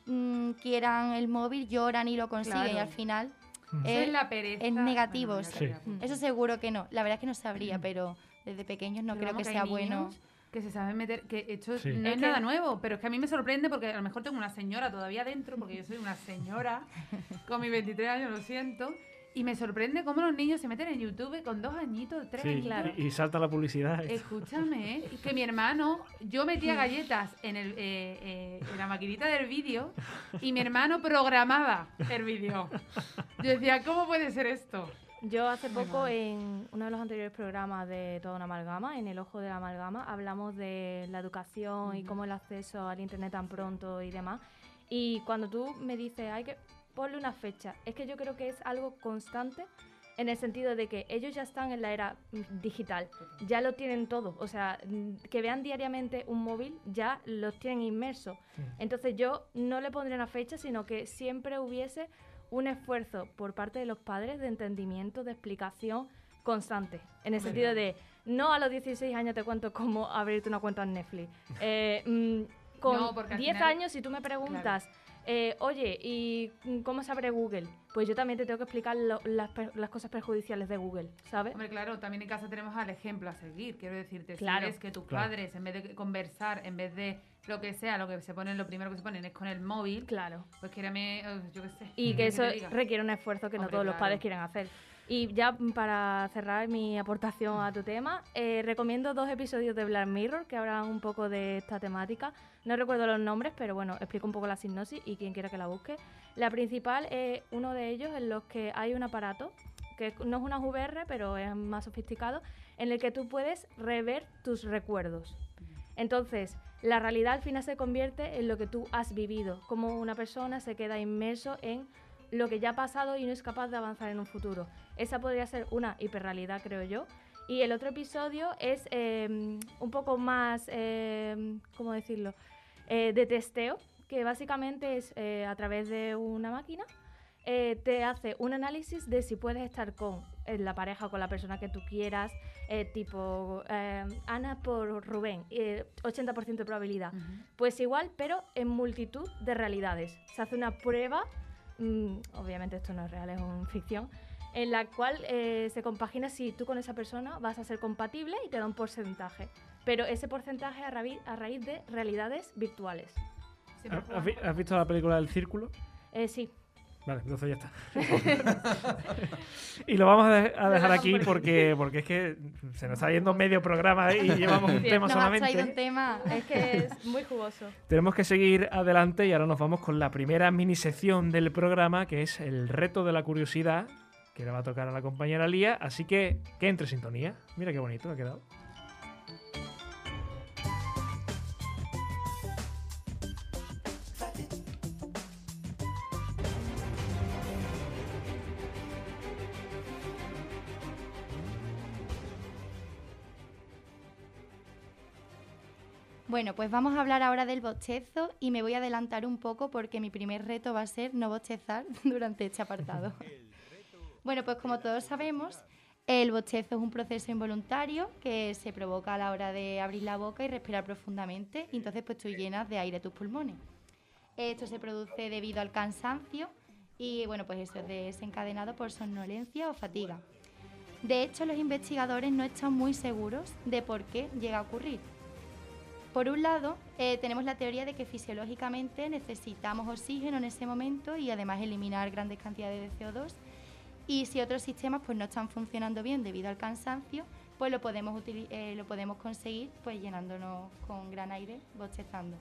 mm, quieran el móvil lloran y lo consiguen y
Claro.
al final
Mm.
Es-
es la pereza.
es negativo,
Bueno,
sí. Eso seguro que no. La verdad es que no sabría, pero desde pequeños no
Pero
creo que sea bueno.
Que se saben meter, que esto
Sí.
no es,
Es que-
nada nuevo, pero es que a mí me sorprende porque a lo mejor tengo una señora todavía dentro, porque yo soy una señora con mis 23 años, lo siento, Y me sorprende cómo los niños se meten en YouTube con dos añitos, tres
Sí.
Claro.
y, y salta la publicidad.
Escúchame, ¿eh? que mi hermano, yo metía galletas en, el, eh, eh, en la maquinita del vídeo y mi hermano programaba el vídeo. Yo decía, ¿cómo puede ser esto?
Yo hace poco en uno de los anteriores programas de Toda una amalgama, en el ojo de la amalgama, hablamos de la educación y cómo el acceso al internet tan pronto y demás. Y cuando tú me dices, hay que ponle una fecha, es que yo creo que es algo constante en el sentido de que ellos ya están en la era mm, digital, ya lo tienen todo, o sea, mm, que vean diariamente un móvil ya los tienen inmersos. Entonces yo no le pondría una fecha, sino que siempre hubiese un esfuerzo por parte de los padres de entendimiento, de explicación constante. En el sentido de, no a los 16 años te cuento cómo abrirte una cuenta en Netflix. Eh, mm, con
No, porque al
10
final-
años, si tú me preguntas, eh, oye, ¿y cómo se abre Google? Pues yo también te tengo que explicar lo- las, per- las cosas perjudiciales de Google, ¿sabes?
Hombre, claro, también en casa tenemos al ejemplo a seguir. Quiero decirte,
Claro.
si ves que tus
Claro.
padres, en vez de conversar, en vez de lo que sea, lo que se ponen, lo primero que se ponen es con el móvil,
Claro.
pues quírame, eh, yo qué sé.
Y
¿qué
que eso requiere un esfuerzo que no todos los padres quieren hacer. Y ya para cerrar mi aportación a tu tema, eh, recomiendo dos episodios de Black Mirror que hablan un poco de esta temática. No recuerdo los nombres, pero bueno, explico un poco la sinopsis y quien quiera que la busque. La principal es uno de ellos en los que hay un aparato que no es una VR, pero es más sofisticado, en el que tú puedes rever tus recuerdos. Entonces, la realidad al final se convierte en lo que tú has vivido, como una persona se queda inmerso en lo que ya ha pasado y no es capaz de avanzar en un futuro. Esa podría ser una hiperrealidad, creo yo. Y el otro episodio es eh, un poco más, eh, ¿cómo decirlo? Eh, de testeo, que básicamente es eh, a través de una máquina, eh, te hace un análisis de si puedes estar con la pareja o con la persona que tú quieras, tipo eh, Ana por Rubén, eh, 80% de probabilidad. Pues igual, pero en multitud de realidades. Se hace una prueba, mm, obviamente esto no es real, es una ficción, en la cual eh, se compagina si tú con esa persona vas a ser compatible y te da un porcentaje. Pero ese porcentaje a, raíz de realidades virtuales.
¿Has, has visto la película del círculo?
Eh, sí,
Vale, entonces ya está. y lo vamos a, de- a dejar aquí
por aquí.
porque, porque es que se nos está yendo medio programa y llevamos un
Sí,
tema
Nos has traído un
solamente.
tema.
es que es muy jugoso.
Tenemos que seguir adelante y ahora nos vamos con la primera mini sección del programa, que es el reto de la curiosidad, que le va a tocar a la compañera Lía. Así que que entre sintonía. Mira qué bonito ha quedado.
Bueno, pues vamos a hablar ahora del bostezo y me voy a adelantar un poco porque mi primer reto va a ser no bostezar durante este apartado. bueno, pues como todos sabemos, el bostezo es un proceso involuntario que se provoca a la hora de abrir la boca y respirar profundamente y entonces pues tú llenas de aire tus pulmones. Esto se produce debido al cansancio y bueno, pues eso es desencadenado por somnolencia o fatiga. De hecho, los investigadores no están muy seguros de por qué llega a ocurrir. Por un lado, eh, tenemos la teoría de que fisiológicamente necesitamos oxígeno en ese momento y además eliminar grandes cantidades de CO2. Y si otros sistemas pues, no están funcionando bien debido al cansancio, pues lo podemos, eh, lo podemos conseguir pues, llenándonos con gran aire, bostezando.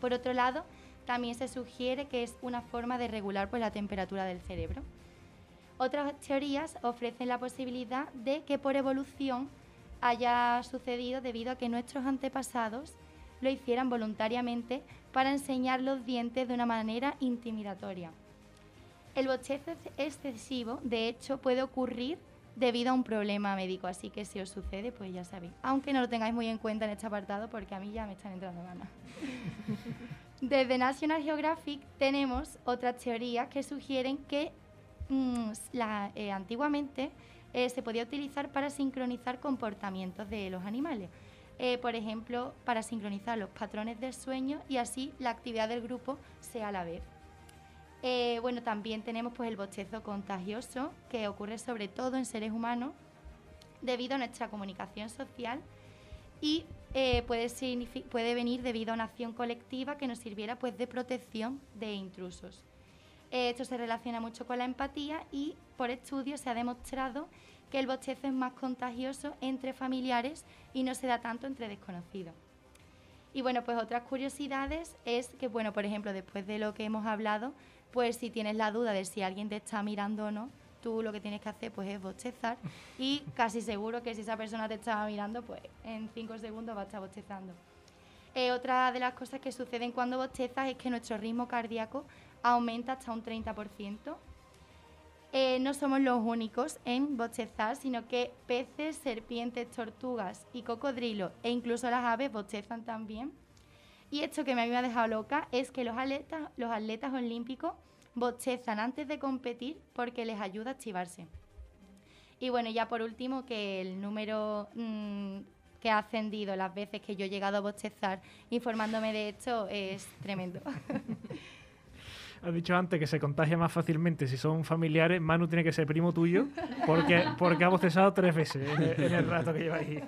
Por otro lado, también se sugiere que es una forma de regular pues, la temperatura del cerebro. Otras teorías ofrecen la posibilidad de que por evolución haya sucedido debido a que nuestros antepasados lo hicieran voluntariamente para enseñar los dientes de una manera intimidatoria. El bostezo ex- excesivo, de hecho, puede ocurrir debido a un problema médico, así que si os sucede, pues ya sabéis. Aunque no lo tengáis muy en cuenta en este apartado, porque a mí ya me están entrando ganas. Desde National Geographic tenemos otras teorías que sugieren que mm, la- eh, antiguamente eh, se podía utilizar para sincronizar comportamientos de los animales. Eh, por ejemplo, para sincronizar los patrones del sueño y así la actividad del grupo sea a la vez. Eh, bueno, también tenemos pues, el bostezo contagioso, que ocurre sobre todo en seres humanos debido a nuestra comunicación social y puede, puede venir debido a una acción colectiva que nos sirviera pues, de protección de intrusos. Eh, Esto se relaciona mucho con la empatía y por estudios se ha demostrado que el bostezo es más contagioso entre familiares y no se da tanto entre desconocidos. Y bueno, pues otras curiosidades es que, bueno, por ejemplo, después de lo que hemos hablado, pues si tienes la duda de si alguien te está mirando o no, tú lo que tienes que hacer pues es bostezar y casi seguro que si esa persona te estaba mirando, pues en cinco segundos va a estar bostezando. Eh, otra de las cosas que suceden cuando bostezas es que nuestro ritmo cardíaco aumenta hasta un 30%. Eh, no somos los únicos en bostezar, sino que peces, serpientes, tortugas y cocodrilos e incluso las aves bostezan también. Y esto que me había dejado loca es que los atletas, los atletas olímpicos bostezan antes de competir porque les ayuda a activarse. Y bueno, ya por último, que el número mm, que ha ascendido las veces que yo he llegado a bostezar informándome de esto es tremendo.
Has dicho antes que se contagia más fácilmente si son familiares. Manu tiene que ser primo tuyo porque, porque ha bostezado tres veces en el, rato que lleva ahí.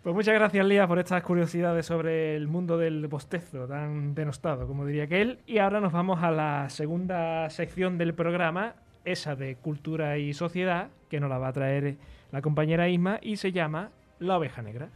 Pues muchas gracias, Lía, por estas curiosidades sobre el mundo del bostezo tan denostado, como diría aquel. Y ahora nos vamos a la segunda sección del programa, esa de cultura y sociedad, que nos la va a traer la compañera Isma y se llama La oveja negra.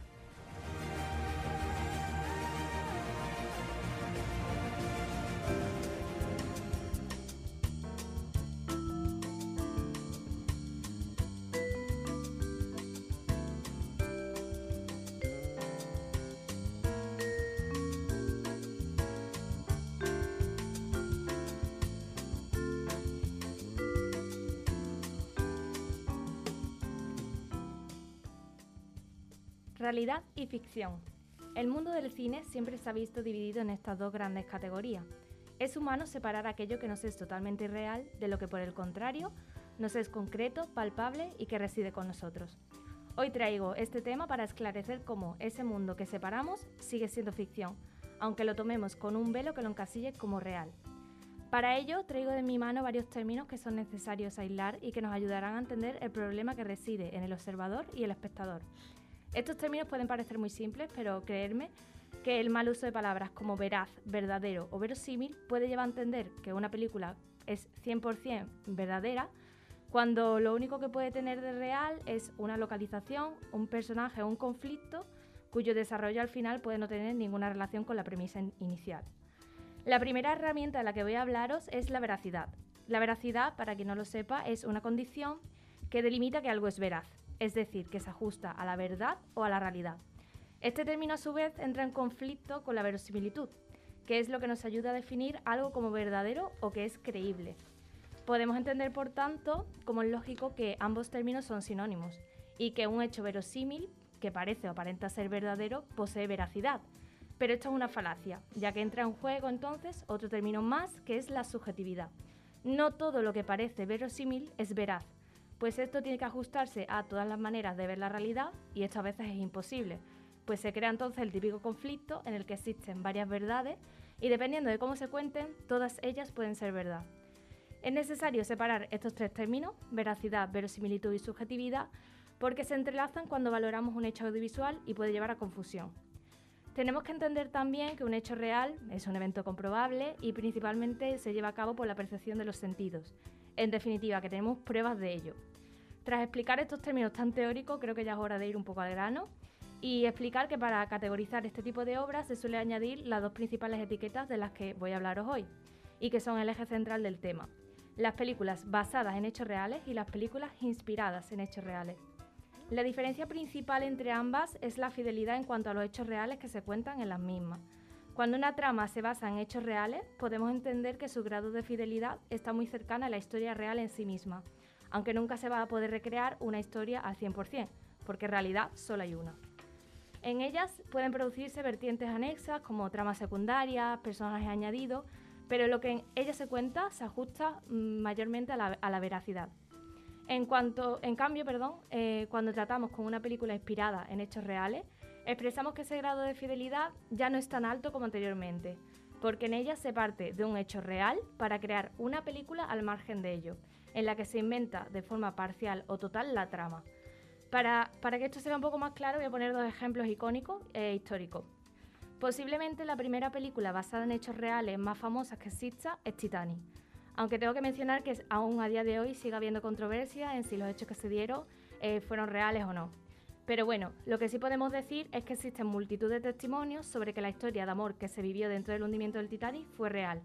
Realidad y ficción. El mundo del cine siempre se ha visto dividido en estas dos grandes categorías. Es humano separar aquello que nos es totalmente irreal de lo que por el contrario nos es concreto, palpable y que reside con nosotros. Hoy traigo este tema para esclarecer cómo ese mundo que separamos sigue siendo ficción, aunque lo tomemos con un velo que lo encasille como real. Para ello traigo de mi mano varios términos que son necesarios aislar y que nos ayudarán a entender el problema que reside en el observador y el espectador. Estos términos pueden parecer muy simples, pero creerme que el mal uso de palabras como veraz, verdadero o verosímil puede llevar a entender que una película es 100% verdadera cuando lo único que puede tener de real es una localización, un personaje o un conflicto cuyo desarrollo al final puede no tener ninguna relación con la premisa in- inicial. La primera herramienta de la que voy a hablaros es la veracidad. La veracidad, para quien no lo sepa, es una condición que delimita que algo es veraz, es decir, que se ajusta a la verdad o a la realidad. Este término a su vez entra en conflicto con la verosimilitud, que es lo que nos ayuda a definir algo como verdadero o que es creíble. Podemos entender, por tanto, como es lógico que ambos términos son sinónimos y que un hecho verosímil, que parece o aparenta ser verdadero, posee veracidad. Pero esto es una falacia, ya que entra en juego entonces otro término más que es la subjetividad. No todo lo que parece verosímil es veraz, pues esto tiene que ajustarse a todas las maneras de ver la realidad y esto a veces es imposible, pues se crea entonces el típico conflicto en el que existen varias verdades y dependiendo de cómo se cuenten, todas ellas pueden ser verdad. Es necesario separar estos tres términos, veracidad, verosimilitud y subjetividad, porque se entrelazan cuando valoramos un hecho audiovisual y puede llevar a confusión. Tenemos que entender también que un hecho real es un evento comprobable y principalmente se lleva a cabo por la percepción de los sentidos. En definitiva, que tenemos pruebas de ello. Tras explicar estos términos tan teóricos, creo que ya es hora de ir un poco al grano y explicar que para categorizar este tipo de obras se suele añadir las dos principales etiquetas de las que voy a hablaros hoy y que son el eje central del tema. Las películas basadas en hechos reales y las películas inspiradas en hechos reales. La diferencia principal entre ambas es la fidelidad en cuanto a los hechos reales que se cuentan en las mismas. Cuando una trama se basa en hechos reales, podemos entender que su grado de fidelidad está muy cercana a la historia real en sí misma, aunque nunca se va a poder recrear una historia al 100%, porque en realidad solo hay una. En ellas pueden producirse vertientes anexas como tramas secundarias, personajes añadidos, pero lo que en ellas se cuenta se ajusta mm, mayormente a la, a la veracidad. En, cuanto, en cambio, perdón, eh, cuando tratamos con una película inspirada en hechos reales, expresamos que ese grado de fidelidad ya no es tan alto como anteriormente, porque en ella se parte de un hecho real para crear una película al margen de ello, en la que se inventa de forma parcial o total la trama. Para, para que esto sea un poco más claro, voy a poner dos ejemplos icónicos e históricos. Posiblemente la primera película basada en hechos reales más famosa que exista es Titanic. Aunque tengo que mencionar que aún a día de hoy sigue habiendo controversia en si los hechos que se dieron eh, fueron reales o no. Pero bueno, lo que sí podemos decir es que existen multitud de testimonios sobre que la historia de amor que se vivió dentro del hundimiento del Titanic fue real.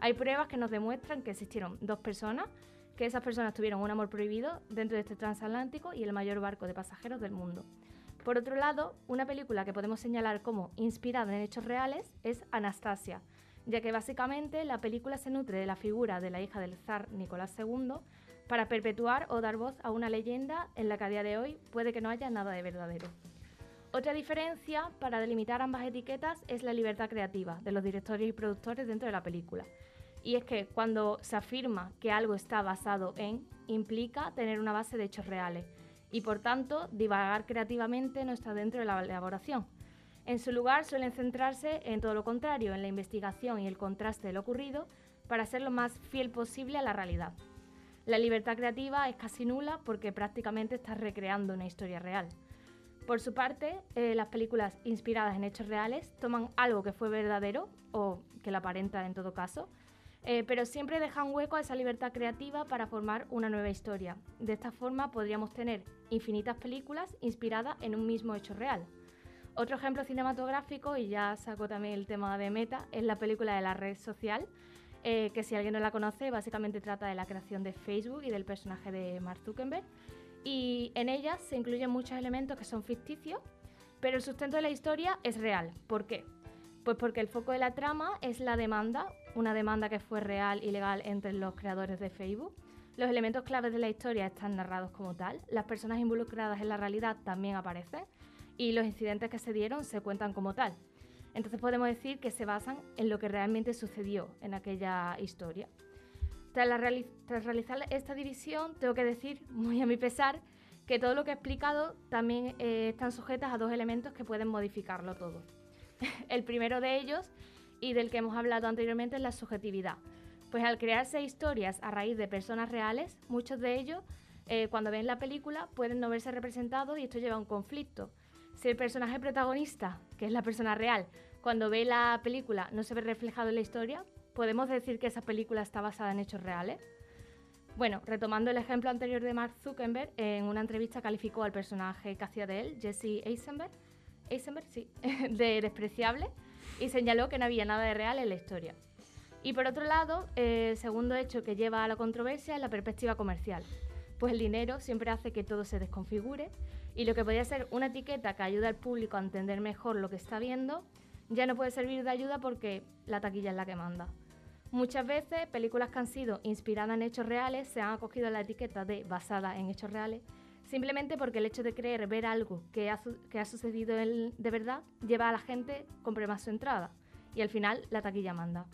Hay pruebas que nos demuestran que existieron dos personas, que esas personas tuvieron un amor prohibido dentro de este transatlántico y el mayor barco de pasajeros del mundo. Por otro lado, una película que podemos señalar como inspirada en hechos reales es Anastasia, ya que básicamente la película se nutre de la figura de la hija del zar Nicolás II para perpetuar o dar voz a una leyenda en la que a día de hoy puede que no haya nada de verdadero. Otra diferencia para delimitar ambas etiquetas es la libertad creativa de los directores y productores dentro de la película. Y es que cuando se afirma que algo está basado en, implica tener una base de hechos reales y por tanto divagar creativamente no está dentro de la elaboración. En su lugar suelen centrarse en todo lo contrario, en la investigación y el contraste de lo ocurrido para ser lo más fiel posible a la realidad. La libertad creativa es casi nula porque prácticamente estás recreando una historia real. Por su parte, eh, las películas inspiradas en hechos reales toman algo que fue verdadero, o que la aparenta en todo caso, eh, pero siempre dejan hueco a esa libertad creativa para formar una nueva historia. De esta forma podríamos tener infinitas películas inspiradas en un mismo hecho real. Otro ejemplo cinematográfico, y ya saco también el tema de Meta, es la película de la red social, eh, que si alguien no la conoce, básicamente trata de la creación de Facebook y del personaje de Mark Zuckerberg. Y en ella se incluyen muchos elementos que son ficticios, pero el sustento de la historia es real. ¿Por qué? Pues porque el foco de la trama es la demanda, una demanda que fue real y legal entre los creadores de Facebook. Los elementos claves de la historia están narrados como tal, las personas involucradas en la realidad también aparecen y los incidentes que se dieron se cuentan como tal. Entonces podemos decir que se basan en lo que realmente sucedió en aquella historia. Tras, realizar esta división, tengo que decir, muy a mi pesar, que todo lo que he explicado también eh, están sujetas a dos elementos que pueden modificarlo todo. El primero de ellos, y del que hemos hablado anteriormente, es la subjetividad. Pues al crearse historias a raíz de personas reales, muchos de ellos, eh, cuando ven la película, pueden no verse representados y esto lleva a un conflicto si el personaje protagonista, que es la persona real, cuando ve la película no se ve reflejado en la historia, ¿podemos decir que esa película está basada en hechos reales? Bueno, retomando el ejemplo anterior de Mark Zuckerberg, en una entrevista calificó al personaje que hacía de él, Jesse Eisenberg, Eisenberg sí, de despreciable y señaló que no había nada de real en la historia. Y por otro lado, el segundo hecho que lleva a la controversia es la perspectiva comercial, pues el dinero siempre hace que todo se desconfigure y lo que podría ser una etiqueta que ayuda al público a entender mejor lo que está viendo, ya no puede servir de ayuda porque la taquilla es la que manda. Muchas veces películas que han sido inspiradas en hechos reales se han acogido a la etiqueta de basada en hechos reales simplemente porque el hecho de creer ver algo que ha, sucedido de verdad lleva a la gente a comprar más su entrada y al final la taquilla manda.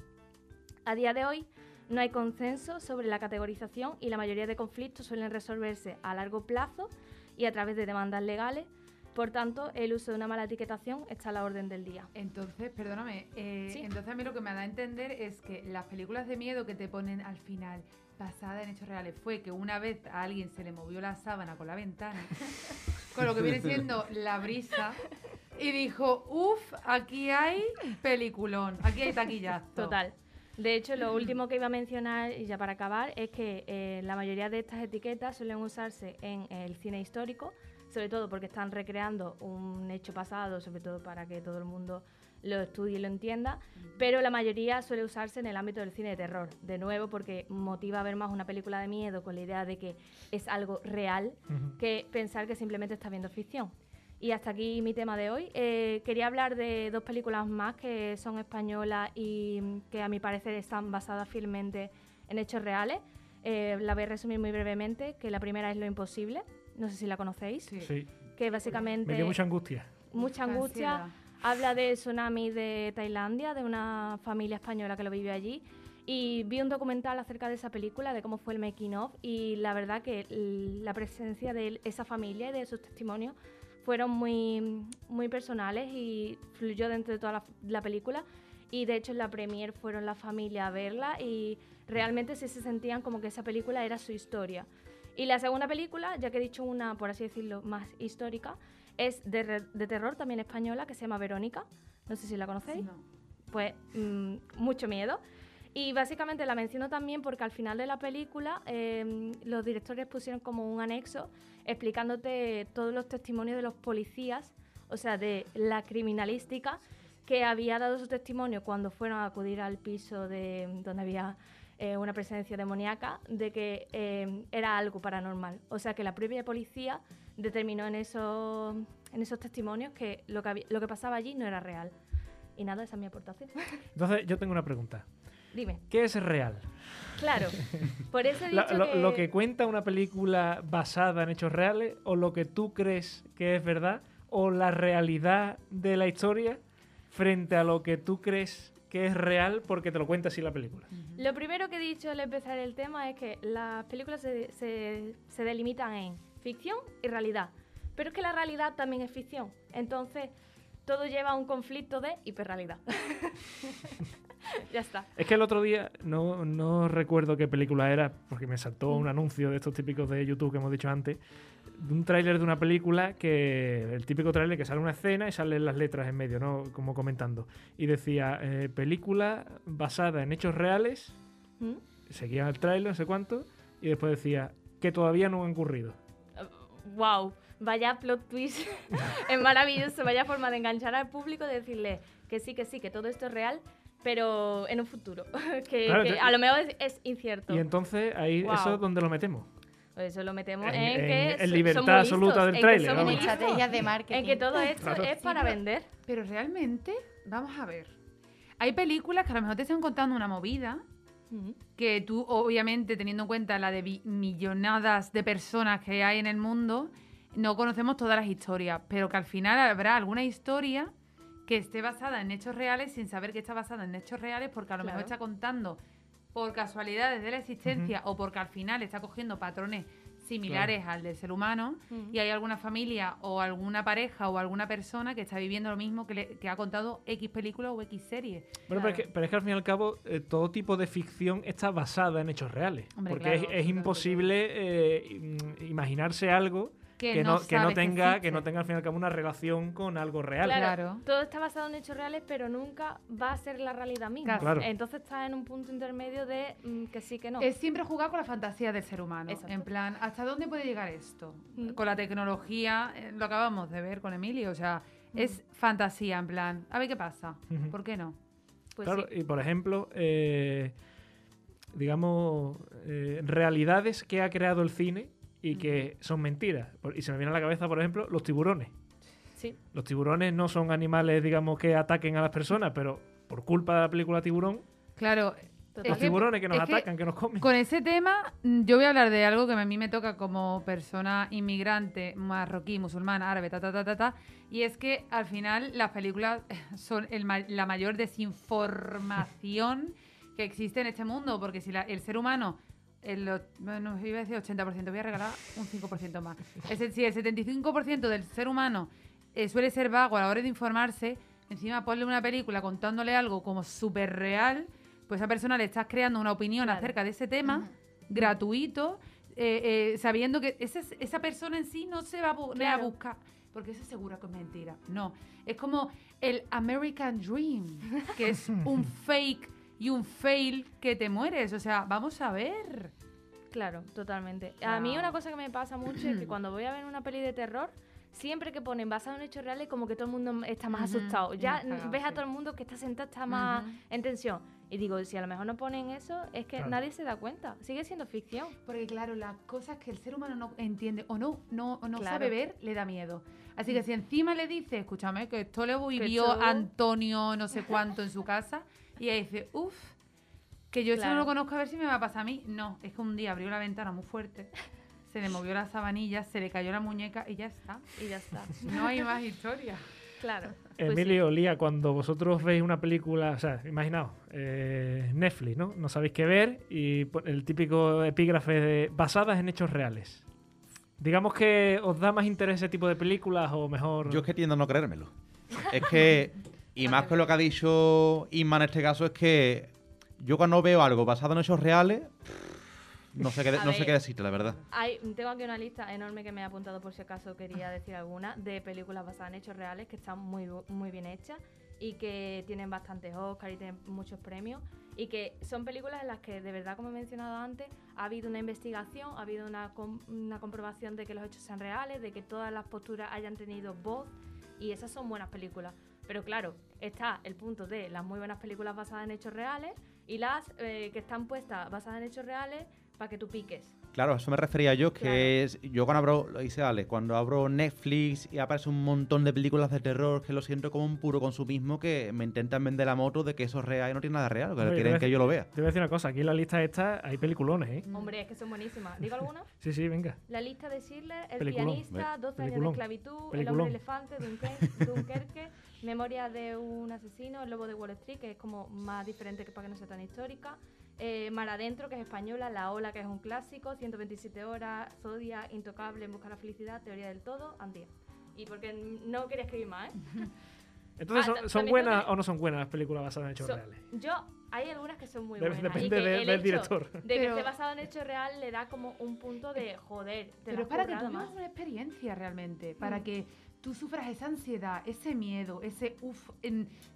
A día de hoy no hay consenso sobre la categorización y la mayoría de conflictos suelen resolverse a largo plazo y a través de demandas legales. Por tanto, el uso de una mala etiquetación está a la orden del día.
Entonces, perdóname, eh, entonces a mí lo que me da a entender es que las películas de miedo que te ponen al final, basadas en hechos reales, fue que una vez a alguien se le movió la sábana con la ventana, con lo que viene siendo la brisa, y dijo, uff, aquí hay peliculón, aquí hay taquillazo.
Total. De hecho, lo último que iba a mencionar, y ya para acabar, es que eh, la mayoría de estas etiquetas suelen usarse en el cine histórico, sobre todo porque están recreando un hecho pasado, sobre todo para que todo el mundo lo estudie y lo entienda, pero la mayoría suele usarse en el ámbito del cine de terror, de nuevo porque motiva a ver más una película de miedo con la idea de que es algo real que pensar que simplemente está viendo ficción. Y hasta aquí mi tema de hoy. Eh, quería hablar de dos películas más que son españolas y que a mi parecer están basadas fielmente en hechos reales. Eh, la voy a resumir muy brevemente, que la primera es Lo Imposible, no sé si la conocéis.
Sí.
Que básicamente...
Me dio mucha angustia.
Mucha angustia. Habla del tsunami de Tailandia, de una familia española que lo vivió allí. Y vi un documental acerca de esa película, de cómo fue el making of, y la verdad que la presencia de esa familia y de sus testimonios fueron muy, muy personales y fluyó dentro de toda la, película. Y de hecho en la premier fueron la familia a verla y realmente sí se sentían como que esa película era su historia. Y la segunda película, ya que he dicho una, por así decirlo, más histórica, es de, de terror también española que se llama Verónica. No sé si la conocéis.
No.
Pues mm, mucho miedo. Y básicamente la menciono también porque al final de la película eh, los directores pusieron como un anexo explicándote todos los testimonios de los policías, o sea, de la criminalística que había dado su testimonio cuando fueron a acudir al piso de donde había eh, una presencia demoníaca, de que eh, era algo paranormal. O sea, que la propia policía determinó en esos, en esos testimonios que lo que, había- lo que pasaba allí no era real. Y nada, esa es mi aportación.
Entonces, yo tengo una pregunta.
Dime.
¿Qué es real?
Claro, por eso he dicho
lo,
que...
lo que cuenta una película basada en hechos reales o lo que tú crees que es verdad o la realidad de la historia frente a lo que tú crees que es real porque te lo cuenta así la película.
Lo primero que he dicho al empezar el tema es que las películas se, se- se delimitan en ficción y realidad. Pero es que la realidad también es ficción. Entonces, todo lleva a un conflicto de hiperrealidad. ya está.
Es que el otro día, no, no recuerdo qué película era, porque me saltó un anuncio de estos típicos de YouTube que hemos dicho antes, de un tráiler de una película que, el típico tráiler que sale una escena y salen las letras en medio, ¿no? Como comentando. Y decía, eh, película basada en hechos reales,
¿Mm?
seguía el tráiler, no sé cuánto, y después decía, que todavía no han ocurrido.
wow, vaya plot twist, es maravilloso, vaya forma de enganchar al público, de decirle que sí, que sí, que todo esto es real, pero en un futuro, que,
Claro,
que a lo mejor es, es incierto.
Y entonces ahí
Wow.
eso es donde lo metemos.
Eso lo metemos
En-
que
en
so-
libertad
somos listos,
absoluta del
en que
En estrategias de marketing.
En que todo esto
Claro.
es para vender.
Pero realmente, vamos a ver. Hay películas que a lo mejor te están contando una movida que tú, obviamente, teniendo en cuenta la de millonadas de personas que hay en el mundo, no conocemos todas las historias, pero que al final habrá alguna historia que esté basada en hechos reales sin saber que está basada en hechos reales porque a lo mejor
Claro.
está contando por casualidades de la existencia o porque al final está cogiendo patrones similares al del ser humano y hay alguna familia o alguna pareja o alguna persona que está viviendo lo mismo que, le- que ha contado X película o X serie.
Bueno, pero, es que, pero es que al fin y al cabo eh, todo tipo de ficción está basada en hechos reales.
Hombre,
porque
claro,
es- es, imposible eh, im- imaginarse algo que, no, que no tenga que no tenga al fin y al cabo una relación con algo real.
Claro,
Claro.
todo está basado en hechos reales, pero nunca va a ser la realidad misma.
Claro.
Entonces está en un punto intermedio de mm, que sí, que no.
Es siempre jugar con la fantasía del ser humano.
Exacto.
En plan, ¿hasta dónde puede llegar esto?
Mm.
Con la tecnología, eh, lo acabamos de ver con Emilio. O sea, es fantasía, en plan, a ver qué pasa. ¿Por qué no?
Pues
claro,
sí.
y por ejemplo, eh, digamos, eh, realidades que ha creado el cine y que son mentiras. Y se me viene a la cabeza, por ejemplo, los tiburones.
Sí.
Los tiburones no son animales, digamos, que ataquen a las personas, pero por culpa de la película Tiburón,
Claro,
los
que-
tiburones que nos
que
atacan, que nos comen.
Con ese tema, mm, yo voy a hablar de algo que a mí me toca como persona inmigrante, marroquí, musulmana, árabe, ta, ta, ta, ta, ta, y es que al final las películas son el la mayor desinformación que existe en este mundo, porque si la- el ser humano, el, bueno, iba a decir 80%, voy a regalar un 5% más. Es decir, si el 75% del ser humano eh, suele ser vago a la hora de informarse, encima ponle una película contándole algo como súper real, pues a esa persona le estás creando una opinión
Claro.
acerca de ese tema gratuito, eh, eh, sabiendo que esa, esa persona en sí no se va a
Claro.
a buscar, porque eso seguro que es mentira. No, es como el American Dream, que es un fake y un fail que te mueres. O sea, vamos a ver.
Claro, totalmente. A mí
Wow.
una cosa que me pasa mucho es que cuando voy a ver una peli de terror, siempre que ponen basado en hechos reales, como que todo el mundo está más
Ujú,
asustado. Ya ves a todo el mundo que está sentado, está más
Ujú.
en tensión. Y digo, si a lo mejor no ponen eso, es que
Claro.
nadie se da cuenta. Sigue siendo ficción.
Porque claro, las cosas que el ser humano no entiende o no, no, o no
Claro.
sabe ver, le da miedo. Así que si encima le dice, escúchame, que esto lo vivió Antonio no sé cuánto en su casa, y ella dice, uff, que yo esto no
Claro.
lo conozco a ver si me va a pasar a mí. No, es que un día abrió la ventana muy fuerte, se le movió la sabanilla, se le cayó la muñeca y ya está.
Y ya está.
No hay más historia.
claro. Pues sí.
Emilio, Lía, cuando vosotros veis una película, o sea, imaginaos, eh, Netflix, ¿no? No sabéis qué ver y el típico epígrafe de basadas en hechos reales. Digamos que os da más interés ese tipo de películas o mejor...
Yo es que tiendo a no creérmelo. Es que, y más que lo que ha dicho Inma en este caso, es que yo cuando veo algo basado en hechos reales, no sé qué, de- no sé qué decirte, la verdad.
Hay, tengo aquí una lista enorme que me he apuntado por si acaso quería decir alguna de películas basadas en hechos reales que están muy, muy bien hechas. y que tienen bastantes Oscars y tienen muchos premios y que son películas en las que de verdad, como he mencionado antes, ha habido una investigación, ha habido una, com- una comprobación de que los hechos sean reales, de que todas las posturas hayan tenido voz y esas son buenas películas. Pero claro, está el punto de las muy buenas películas basadas en hechos reales y las eh, que están puestas basadas en hechos reales para que tú piques.
Claro, a eso me refería yo, que
Claro.
es, yo cuando abro, lo dice Ale, cuando abro Netflix y aparece un montón de películas de terror que lo siento como un puro consumismo que me intentan vender la moto de que eso es real y no tiene nada real, que
Oye,
quieren que yo lo vea.
Te voy a decir una cosa, aquí en la lista esta hay peliculones, ¿eh?
Hombre, es que son buenísimas. ¿Digo alguna?
Sí, sí, venga.
La lista de Schindler, El
Peliculón.
pianista, 12 años de
Peliculón.
esclavitud, El
Peliculón.
hombre elefante, Dunker- Dunkerque, Memoria de un asesino, El lobo de Wall Street, que es como más diferente que para que no sea tan histórica. Eh, Mar Adentro, que es española, La Ola, que es un clásico, 127 horas, Zodia, Intocable, En busca de la felicidad, Teoría del todo, Andía. Y porque no quería escribir más, ¿eh?
Entonces,
Ah,
¿son, buenas
que-
o no son buenas las películas basadas en hechos
So-
reales?
Yo, hay algunas que son muy buenas. y
depende
que
de-
el
del
hecho
director.
De que
Pero-
esté basado en hechos real le da como un punto de joder. te
Pero es para que vivas una experiencia realmente, para
Mm.
que tú sufras esa ansiedad, ese miedo, ese uff,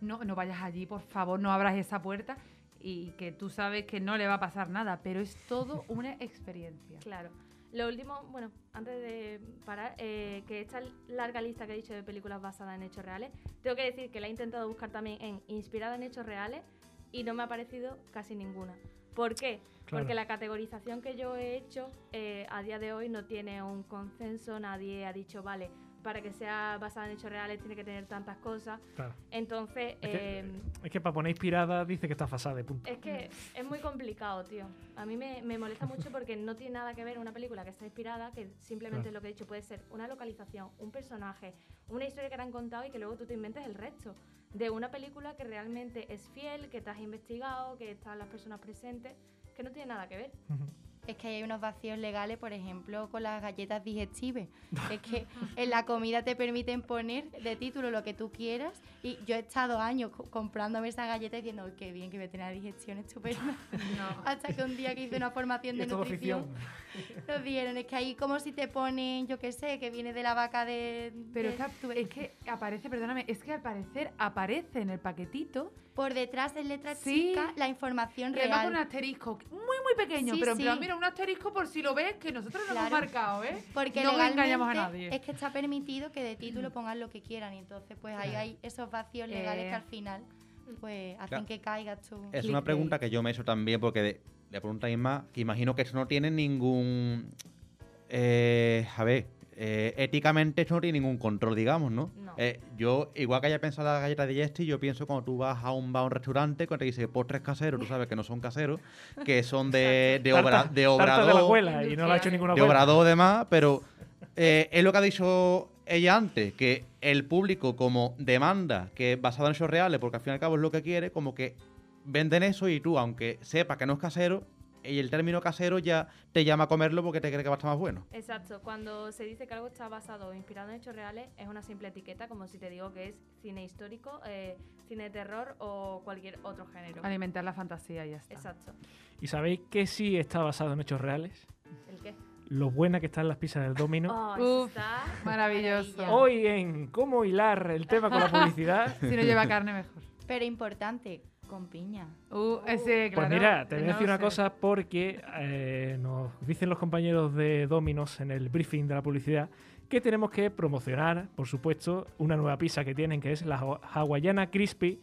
no, no vayas allí, por favor, no abras esa puerta y que tú sabes que no le va a pasar nada, pero es todo una experiencia.
Claro. Lo último, bueno, antes de parar, eh, que esta larga lista que he dicho de películas basadas en hechos reales, tengo que decir que la he intentado buscar también en inspirada en hechos reales y no me ha parecido casi ninguna. ¿Por qué?
Claro.
Porque la categorización que yo he hecho eh, a día de hoy no tiene un consenso, nadie ha dicho, vale, para que sea basada en hechos reales tiene que tener tantas cosas.
Claro.
Entonces,
Es que-
eh,
Es que para poner inspirada dice que está fasada, de punto.
es que es muy complicado, tío. A mí me, me molesta mucho porque no tiene nada que ver una película que está inspirada, que simplemente
Claro.
lo que he dicho puede ser una localización, un personaje, una historia que te han contado y que luego tú te inventes el resto. De una película que realmente es fiel, que te has investigado, que están las personas presentes, que no tiene nada que ver.
Ujú.
Es que hay unos vacíos legales, por ejemplo, con las galletas digestives. Es que en la comida te permiten poner de título lo que tú quieras. Y yo he estado años co- comprándome esa galleta diciendo, "Uy, qué bien que voy a tener la digestión estupenda. Hasta que un día que hice una formación de nutrición, nos dieron. Es que ahí como si te ponen, yo qué sé, que viene de la vaca de...
Pero
de-
es que, es que aparece, perdóname, es que al parecer aparece en el paquetito
por detrás en letra
Sí.
chica la información
además con un
real.
asterisco muy, muy pequeño,
Sí,
pero en plan,
sí.
Mira, un asterisco por si lo ves, que nosotros lo hemos marcado, ¿eh?
Porque
no
legalmente
engañamos a nadie.
es que está permitido que de título pongan lo que quieran y entonces pues ahí hay esos vacíos legales
Eh.
que al final pues hacen
Claro.
que caigas tú.
Es una pregunta que yo me he hecho también porque de- le pregunto a Isma, que imagino que esto no tiene ningún... eh, a ver, eh, éticamente esto no tiene ningún control, digamos, ¿no?
No.
Eh, yo, igual que haya pensado la galleta de Jesty, yo pienso cuando tú vas a un bar a un restaurante, cuando te dice postres caseros, tú sabes que no son caseros, que son de, de, obra, de
tarta de la
obrador,
abuela y no lo ha hecho ninguna
de obrador demás, pero eh, es lo que ha dicho ella antes, que el público como demanda que es basado en hechos reales, porque al fin y al cabo es lo que quiere, como que venden eso y tú, aunque sepas que no es casero, y el término casero ya te llama a comerlo porque te cree que va a estar más bueno.
Exacto, cuando se dice que algo está basado o inspirado en hechos reales, es una simple etiqueta, como si te digo que es cine histórico, eh, cine de terror o cualquier otro género.
Alimentar la fantasía y ya está.
Exacto.
¿Y sabéis que sí está basado en hechos reales?
¿El qué?
Lo buena que están las pizzas del Domino.
Oh,
Uf,
está
maravilloso.
Hoy en cómo hilar el tema con la publicidad.
Si no lleva carne, mejor.
Pero importante, con piña.
Uh, ese, claro.
Pues mira, te voy a decir una
sé.
cosa porque eh, nos dicen los compañeros de Dominos en el briefing de la publicidad que tenemos que promocionar, por supuesto, una nueva pizza que tienen que es la ha- hawaiana crispy.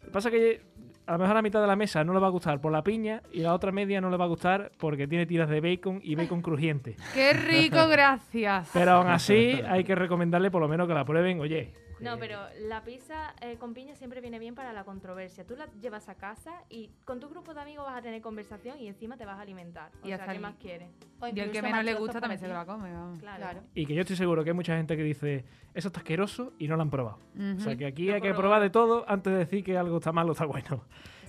Lo que pasa que a lo mejor a la mitad de la mesa no le va a gustar por la piña y la otra media no le va a gustar porque tiene tiras de bacon y bacon crujiente.
¡Qué rico, gracias!
Pero aún así hay que recomendarle por lo menos que la prueben. Oye,
No, pero la pizza eh, con piña siempre viene bien para la controversia. Tú la llevas a casa y con tu grupo de amigos vas a tener conversación y encima te vas a alimentar. O
Y a
sea, ¿qué más quieres?
O
Y el que menos le gusta también se lo va a comer. vamos.
Claro.
Claro.
Y que yo estoy seguro que hay mucha gente que dice, eso está asqueroso y no lo han probado. O sea que aquí
No
hay que probar de todo antes de decir que algo está mal o está bueno.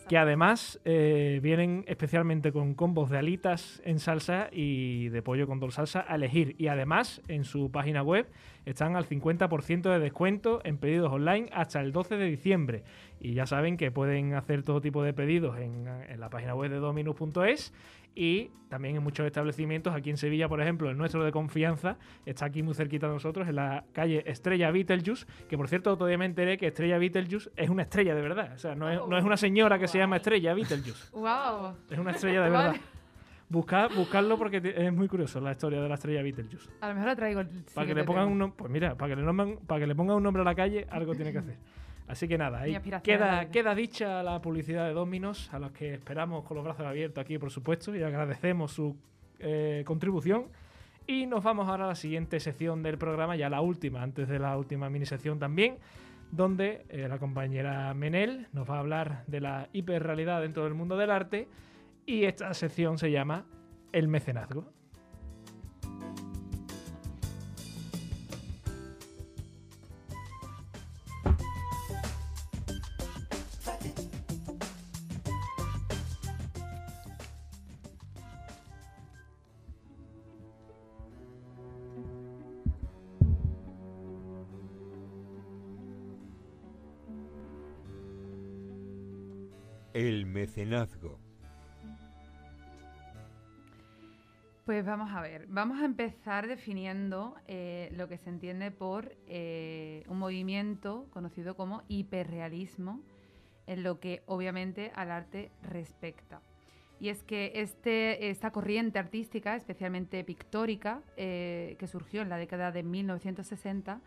Que además eh, vienen especialmente con combos de alitas en salsa y de pollo con dos salsa a elegir. Y además en su página web están al 50% de descuento en pedidos online hasta el 12 de diciembre. Y ya saben que pueden hacer todo tipo de pedidos en, en la página web de dominus.es y también en muchos establecimientos, aquí en Sevilla, por ejemplo, el nuestro de confianza está aquí muy cerquita de nosotros, en la calle Estrella Beetlejuice, que por cierto todavía me enteré que Estrella Beetlejuice es una estrella de verdad, o sea, no es, no es una señora que se llama Estrella Beetlejuice,
¡Wow!
es una estrella de verdad. Buscad, buscadlo porque es muy curioso la historia de la estrella Beetlejuice.
A lo mejor lo traigo el
Para que le pongan un pues mira, para que le nombren- para que le pongan un nombre a la calle, algo tiene que hacer. Así que nada, ahí queda dicha la publicidad de Dominos, a los que esperamos con los brazos abiertos aquí, por supuesto, y agradecemos su eh, contribución. Y nos vamos ahora a la siguiente sección del programa, ya la última, antes de la última mini sección también, donde eh, la compañera Menel nos va a hablar de la hiperrealidad dentro del mundo del arte. Y esta sección se llama El mecenazgo.
Pues vamos a ver, vamos a empezar definiendo eh, lo que se entiende por eh, un movimiento conocido como hiperrealismo, en lo que obviamente al arte respecta. Y es que este, esta corriente artística, especialmente pictórica, eh, que surgió en la década de 1960,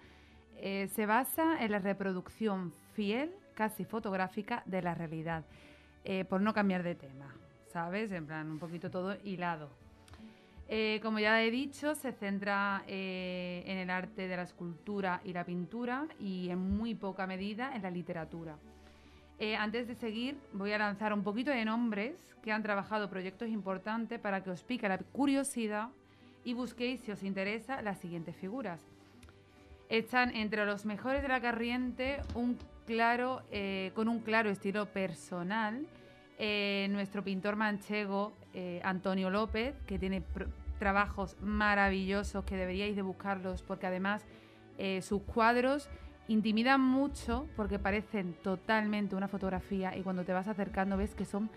eh, se basa en la reproducción fiel, casi fotográfica, de la realidad, eh, por no cambiar de tema, ¿sabes? En plan, un poquito todo hilado. Eh, como ya he dicho, se centra eh, en el arte de la escultura y la pintura y en muy poca medida en la literatura. Eh, antes de seguir, voy a lanzar un poquito de nombres que han trabajado proyectos importantes para que os pique la curiosidad y busquéis, si os interesa, las siguientes figuras. Están entre los mejores de la corriente un claro, eh, con un claro estilo personal eh, nuestro pintor manchego eh, Antonio López, que tiene trabajos maravillosos que deberíais de buscarlos porque además sus cuadros intimidan mucho porque parecen totalmente una fotografía y cuando te vas acercando ves que son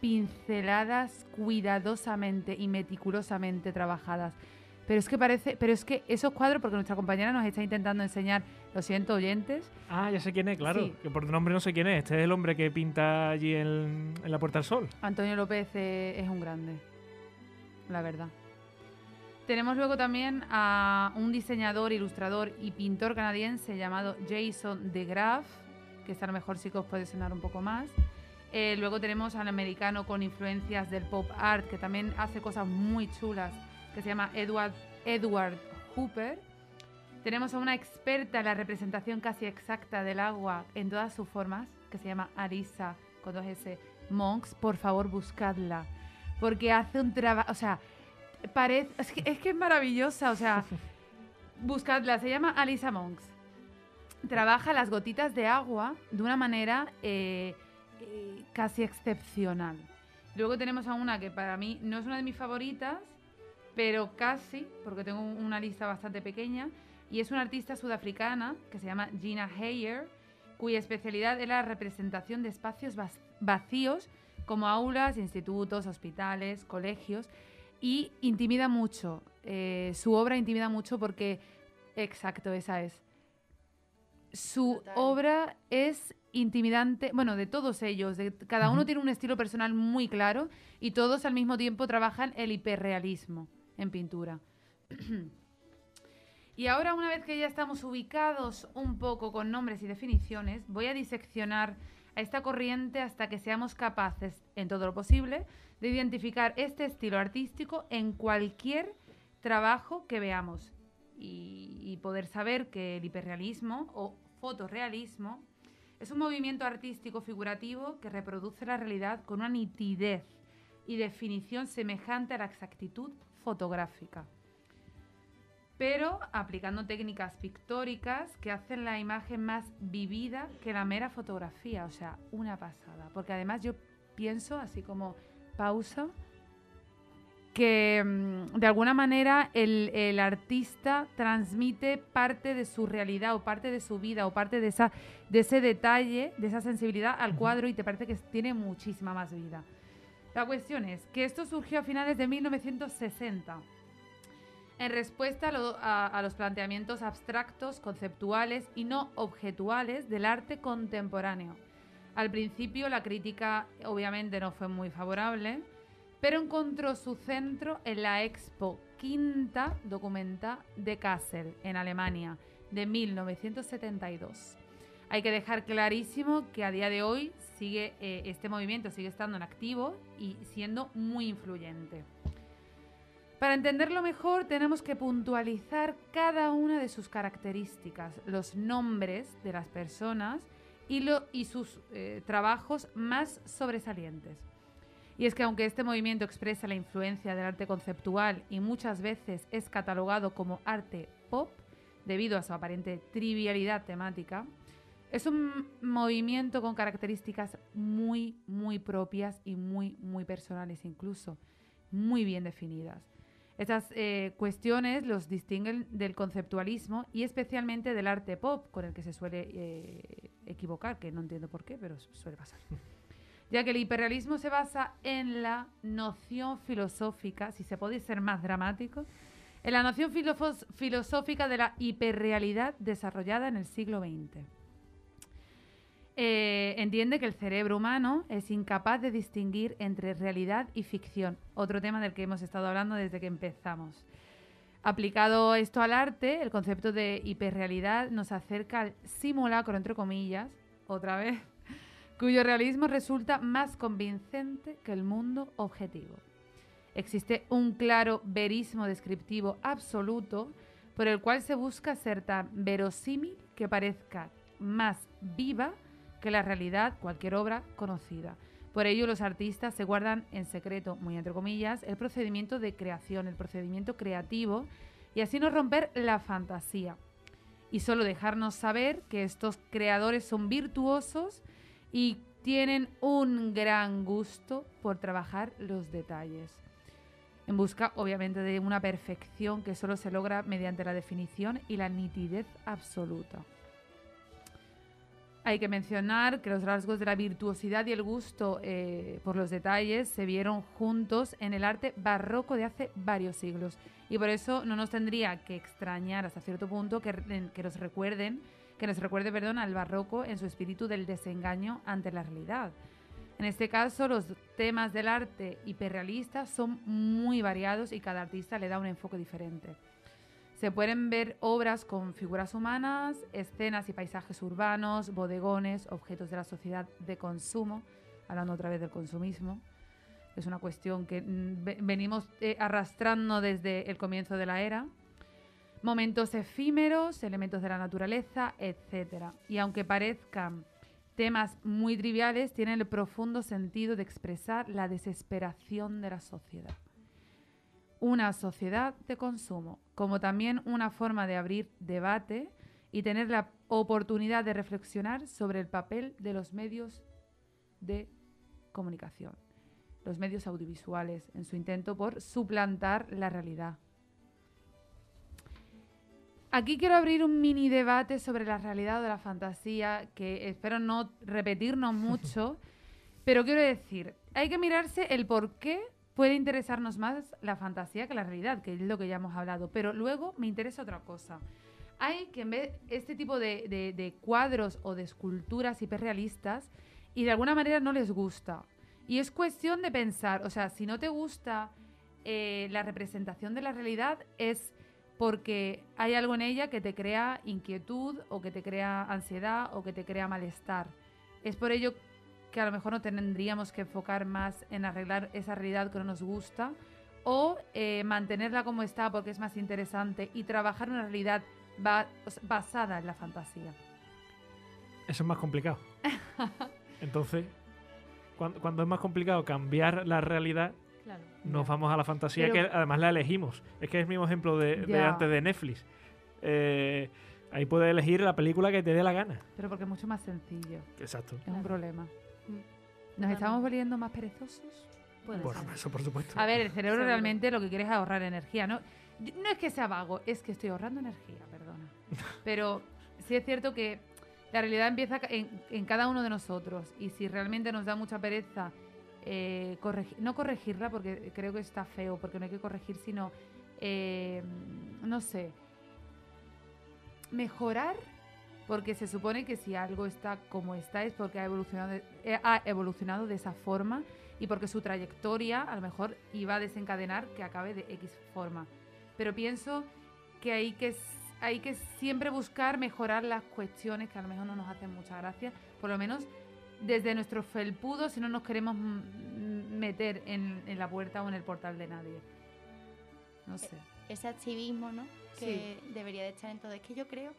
pinceladas cuidadosamente y meticulosamente trabajadas. Pero es que parece, pero es que esos cuadros, porque nuestra compañera nos está intentando enseñar, lo siento oyentes,
Ah, ya sé quién es, claro.
Sí.
Que por nombre no sé quién es. Este es el hombre que pinta allí en, en la Puerta del Sol.
Antonio López eh, es un grande, la verdad. Tenemos luego también a un diseñador, ilustrador y pintor canadiense llamado Jason DeGraff, que a lo mejor sí que os puede sonar un poco más. Eh, luego tenemos al americano con influencias del pop art, que también hace cosas muy chulas, que se llama Edward, Edward Hooper. Tenemos a una experta en la representación casi exacta del agua en todas sus formas, que se llama Arisa, con dos S, Monks. Por favor, buscadla, porque hace un trabajo, o sea, parece, es que, es que es maravillosa, o sea, buscadla, se llama Alisa Monks. Trabaja las gotitas de agua de una manera eh, eh, casi excepcional. Luego tenemos a una que para mí no es una de mis favoritas, pero casi, porque tengo un- una lista bastante pequeña, y es una artista sudafricana que se llama Gina Heyer, cuya especialidad es la representación de espacios vacíos como aulas, institutos, hospitales, colegios, y intimida mucho. eh, su obra intimida mucho porque, exacto, esa es. Su
Total.
obra es intimidante, bueno, de todos ellos, de, cada uno tiene un estilo personal muy claro y todos al mismo tiempo trabajan el hiperrealismo en pintura. y ahora, una vez que ya estamos ubicados un poco con nombres y definiciones, voy a diseccionar a esta corriente hasta que seamos capaces, en todo lo posible, de identificar este estilo artístico en cualquier trabajo que veamos. Y, poder saber que el hiperrealismo o fotorrealismo es un movimiento artístico figurativo que reproduce la realidad con una nitidez y definición semejante a la exactitud fotográfica, pero aplicando técnicas pictóricas que hacen la imagen más vivida que la mera fotografía, o sea, una pasada, porque además yo pienso así como pausa que mm, de alguna manera el, el artista transmite parte de su realidad o parte de su vida o parte de, esa, de ese detalle, de esa sensibilidad al cuadro y te parece que tiene muchísima más vida. La cuestión es que esto surgió a finales de 1960 en respuesta a, lo- a- a los planteamientos abstractos, conceptuales y no objetuales del arte contemporáneo. Al principio la crítica obviamente no fue muy favorable, pero encontró su centro en la Expo Quinta Documenta de Kassel, en Alemania, de 1972. Hay que dejar clarísimo que a día de hoy sigue eh, este movimiento sigue estando en activo y siendo muy influyente. Para entenderlo mejor tenemos que puntualizar cada una de sus características, los nombres de las personas y, sus eh, trabajos más sobresalientes. Y es que aunque este movimiento expresa la influencia del arte conceptual y muchas veces es catalogado como arte pop, debido a su aparente trivialidad temática, es un movimiento con características muy, muy propias y muy, muy personales incluso, muy bien definidas. Estas eh, cuestiones los distinguen del conceptualismo y especialmente del arte pop, con el que se suele eh, equivocar, que no entiendo por qué, pero su- suele pasar. Ya que el hiperrealismo se basa en la noción filosófica, si se puede ser más dramático, en la noción filosófica de la hiperrealidad desarrollada en el siglo XX. Eh, entiende que el cerebro humano es incapaz de distinguir entre realidad y ficción, otro tema del que hemos estado hablando desde que empezamos. Aplicado esto al arte, el concepto de hiperrealidad nos acerca al simulacro, entre comillas, otra vez, cuyo realismo resulta más convincente que el mundo objetivo. Existe un claro verismo descriptivo absoluto por el cual se busca ser tan verosímil que parezca más viva que la realidad cualquier obra conocida. Por ello, los artistas se guardan en secreto, muy entre comillas, el procedimiento de creación, el procedimiento creativo, y así no romper la fantasía. Y solo dejarnos saber que estos creadores son virtuosos y tienen un gran gusto por trabajar los detalles. En busca, obviamente, de una perfección que solo se logra mediante la definición y la nitidez absoluta. Hay que mencionar que los rasgos de la virtuosidad y el gusto eh, por los detalles se vieron juntos en el arte barroco de hace varios siglos. Y por eso no nos tendría que extrañar hasta cierto punto que, que nos recuerden, que nos recuerde, perdón, al barroco en su espíritu del desengaño ante la realidad. En este caso, los temas del arte hiperrealista son muy variados y cada artista le da un enfoque diferente. Se pueden ver obras con figuras humanas, escenas y paisajes urbanos, bodegones, objetos de la sociedad de consumo, hablando otra vez del consumismo. Es una cuestión que mm, ve- venimos eh, arrastrando desde el comienzo de la era. Momentos efímeros, elementos de la naturaleza, etc. Y aunque parezcan temas muy triviales, tienen el profundo sentido de expresar la desesperación de la sociedad una sociedad de consumo, como también una forma de abrir debate y tener la oportunidad de reflexionar sobre el papel de los medios de comunicación, los medios audiovisuales, en su intento por suplantar la realidad. Aquí quiero abrir un mini debate sobre la realidad o la fantasía, que espero no repetirnos mucho, pero quiero decir, hay que mirarse el por qué puede interesarnos más la fantasía que la realidad, que es lo que ya hemos hablado. Pero luego me interesa otra cosa. Hay que en vez este tipo de, cuadros o de esculturas hiperrealistas y de alguna manera no les gusta. Y es cuestión de pensar, o sea, si no te gusta eh, la representación de la realidad es porque hay algo en ella que te crea inquietud o que te crea ansiedad o que te crea malestar. Es por ello que a lo mejor no tendríamos que enfocar más en arreglar esa realidad que no nos gusta o eh, mantenerla como está porque es más interesante y trabajar una realidad ba- o sea, basada en la fantasía.
Eso es más complicado. Entonces, cuando, cuando es más complicado cambiar la realidad,
Claro.
nos
Ya.
vamos a la fantasía
Pero-
que además la elegimos. Es que es el mismo ejemplo de, de antes de Netflix. Eh, ahí puedes elegir la película que te dé la gana.
Pero porque es mucho más sencillo.
Exacto.
Es un
Claro.
problema. ¿Nos estamos volviendo más perezosos?
Puede
Por
ser.
eso, por supuesto.
A ver, el cerebro
Seguro.
realmente lo que quiere es ahorrar energía, ¿no? No es que sea vago, es que estoy ahorrando energía, perdona. Pero sí es cierto que la realidad empieza ca- en, en cada uno de nosotros y si realmente nos da mucha pereza eh, corregi- no corregirla porque creo que está feo, porque no hay que corregir, sino, eh, no sé, mejorar, porque se supone que si algo está como está es porque ha evolucionado eh, ha evolucionado de esa forma y porque su trayectoria a lo mejor iba a desencadenar que acabe de X forma. Pero pienso que hay que, hay que siempre buscar mejorar las cuestiones que a lo mejor no nos hacen mucha gracia, por lo menos desde nuestro felpudo si no nos queremos meter en, en la puerta o en el portal de nadie. No sé.
ese activismo, ¿no? Que debería de estar en todo. Es que yo creo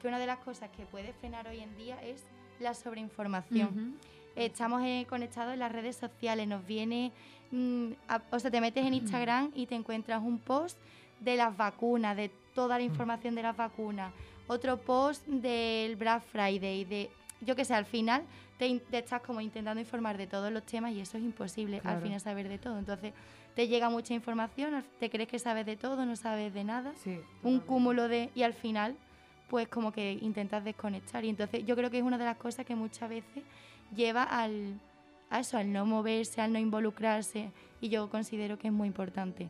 que una de las cosas que puede frenar hoy en día es la sobreinformación.
Ujú.
Estamos eh, conectados en las redes sociales, nos viene, mm, a- o sea, te metes en Instagram y te encuentras un post de las vacunas, de toda la información de las vacunas, otro post del Black Friday, de, yo qué sé, al final te, estás como intentando informar de todos los temas y eso es imposible,
Claro.
al final saber de todo. Entonces, te llega mucha información, te crees que sabes de todo, no sabes de nada
Sí,
un cúmulo de y al final pues como que intentas desconectar. Y entonces yo creo que es una de las cosas que muchas veces lleva al a eso al no moverse al no involucrarse y yo considero que es muy importante.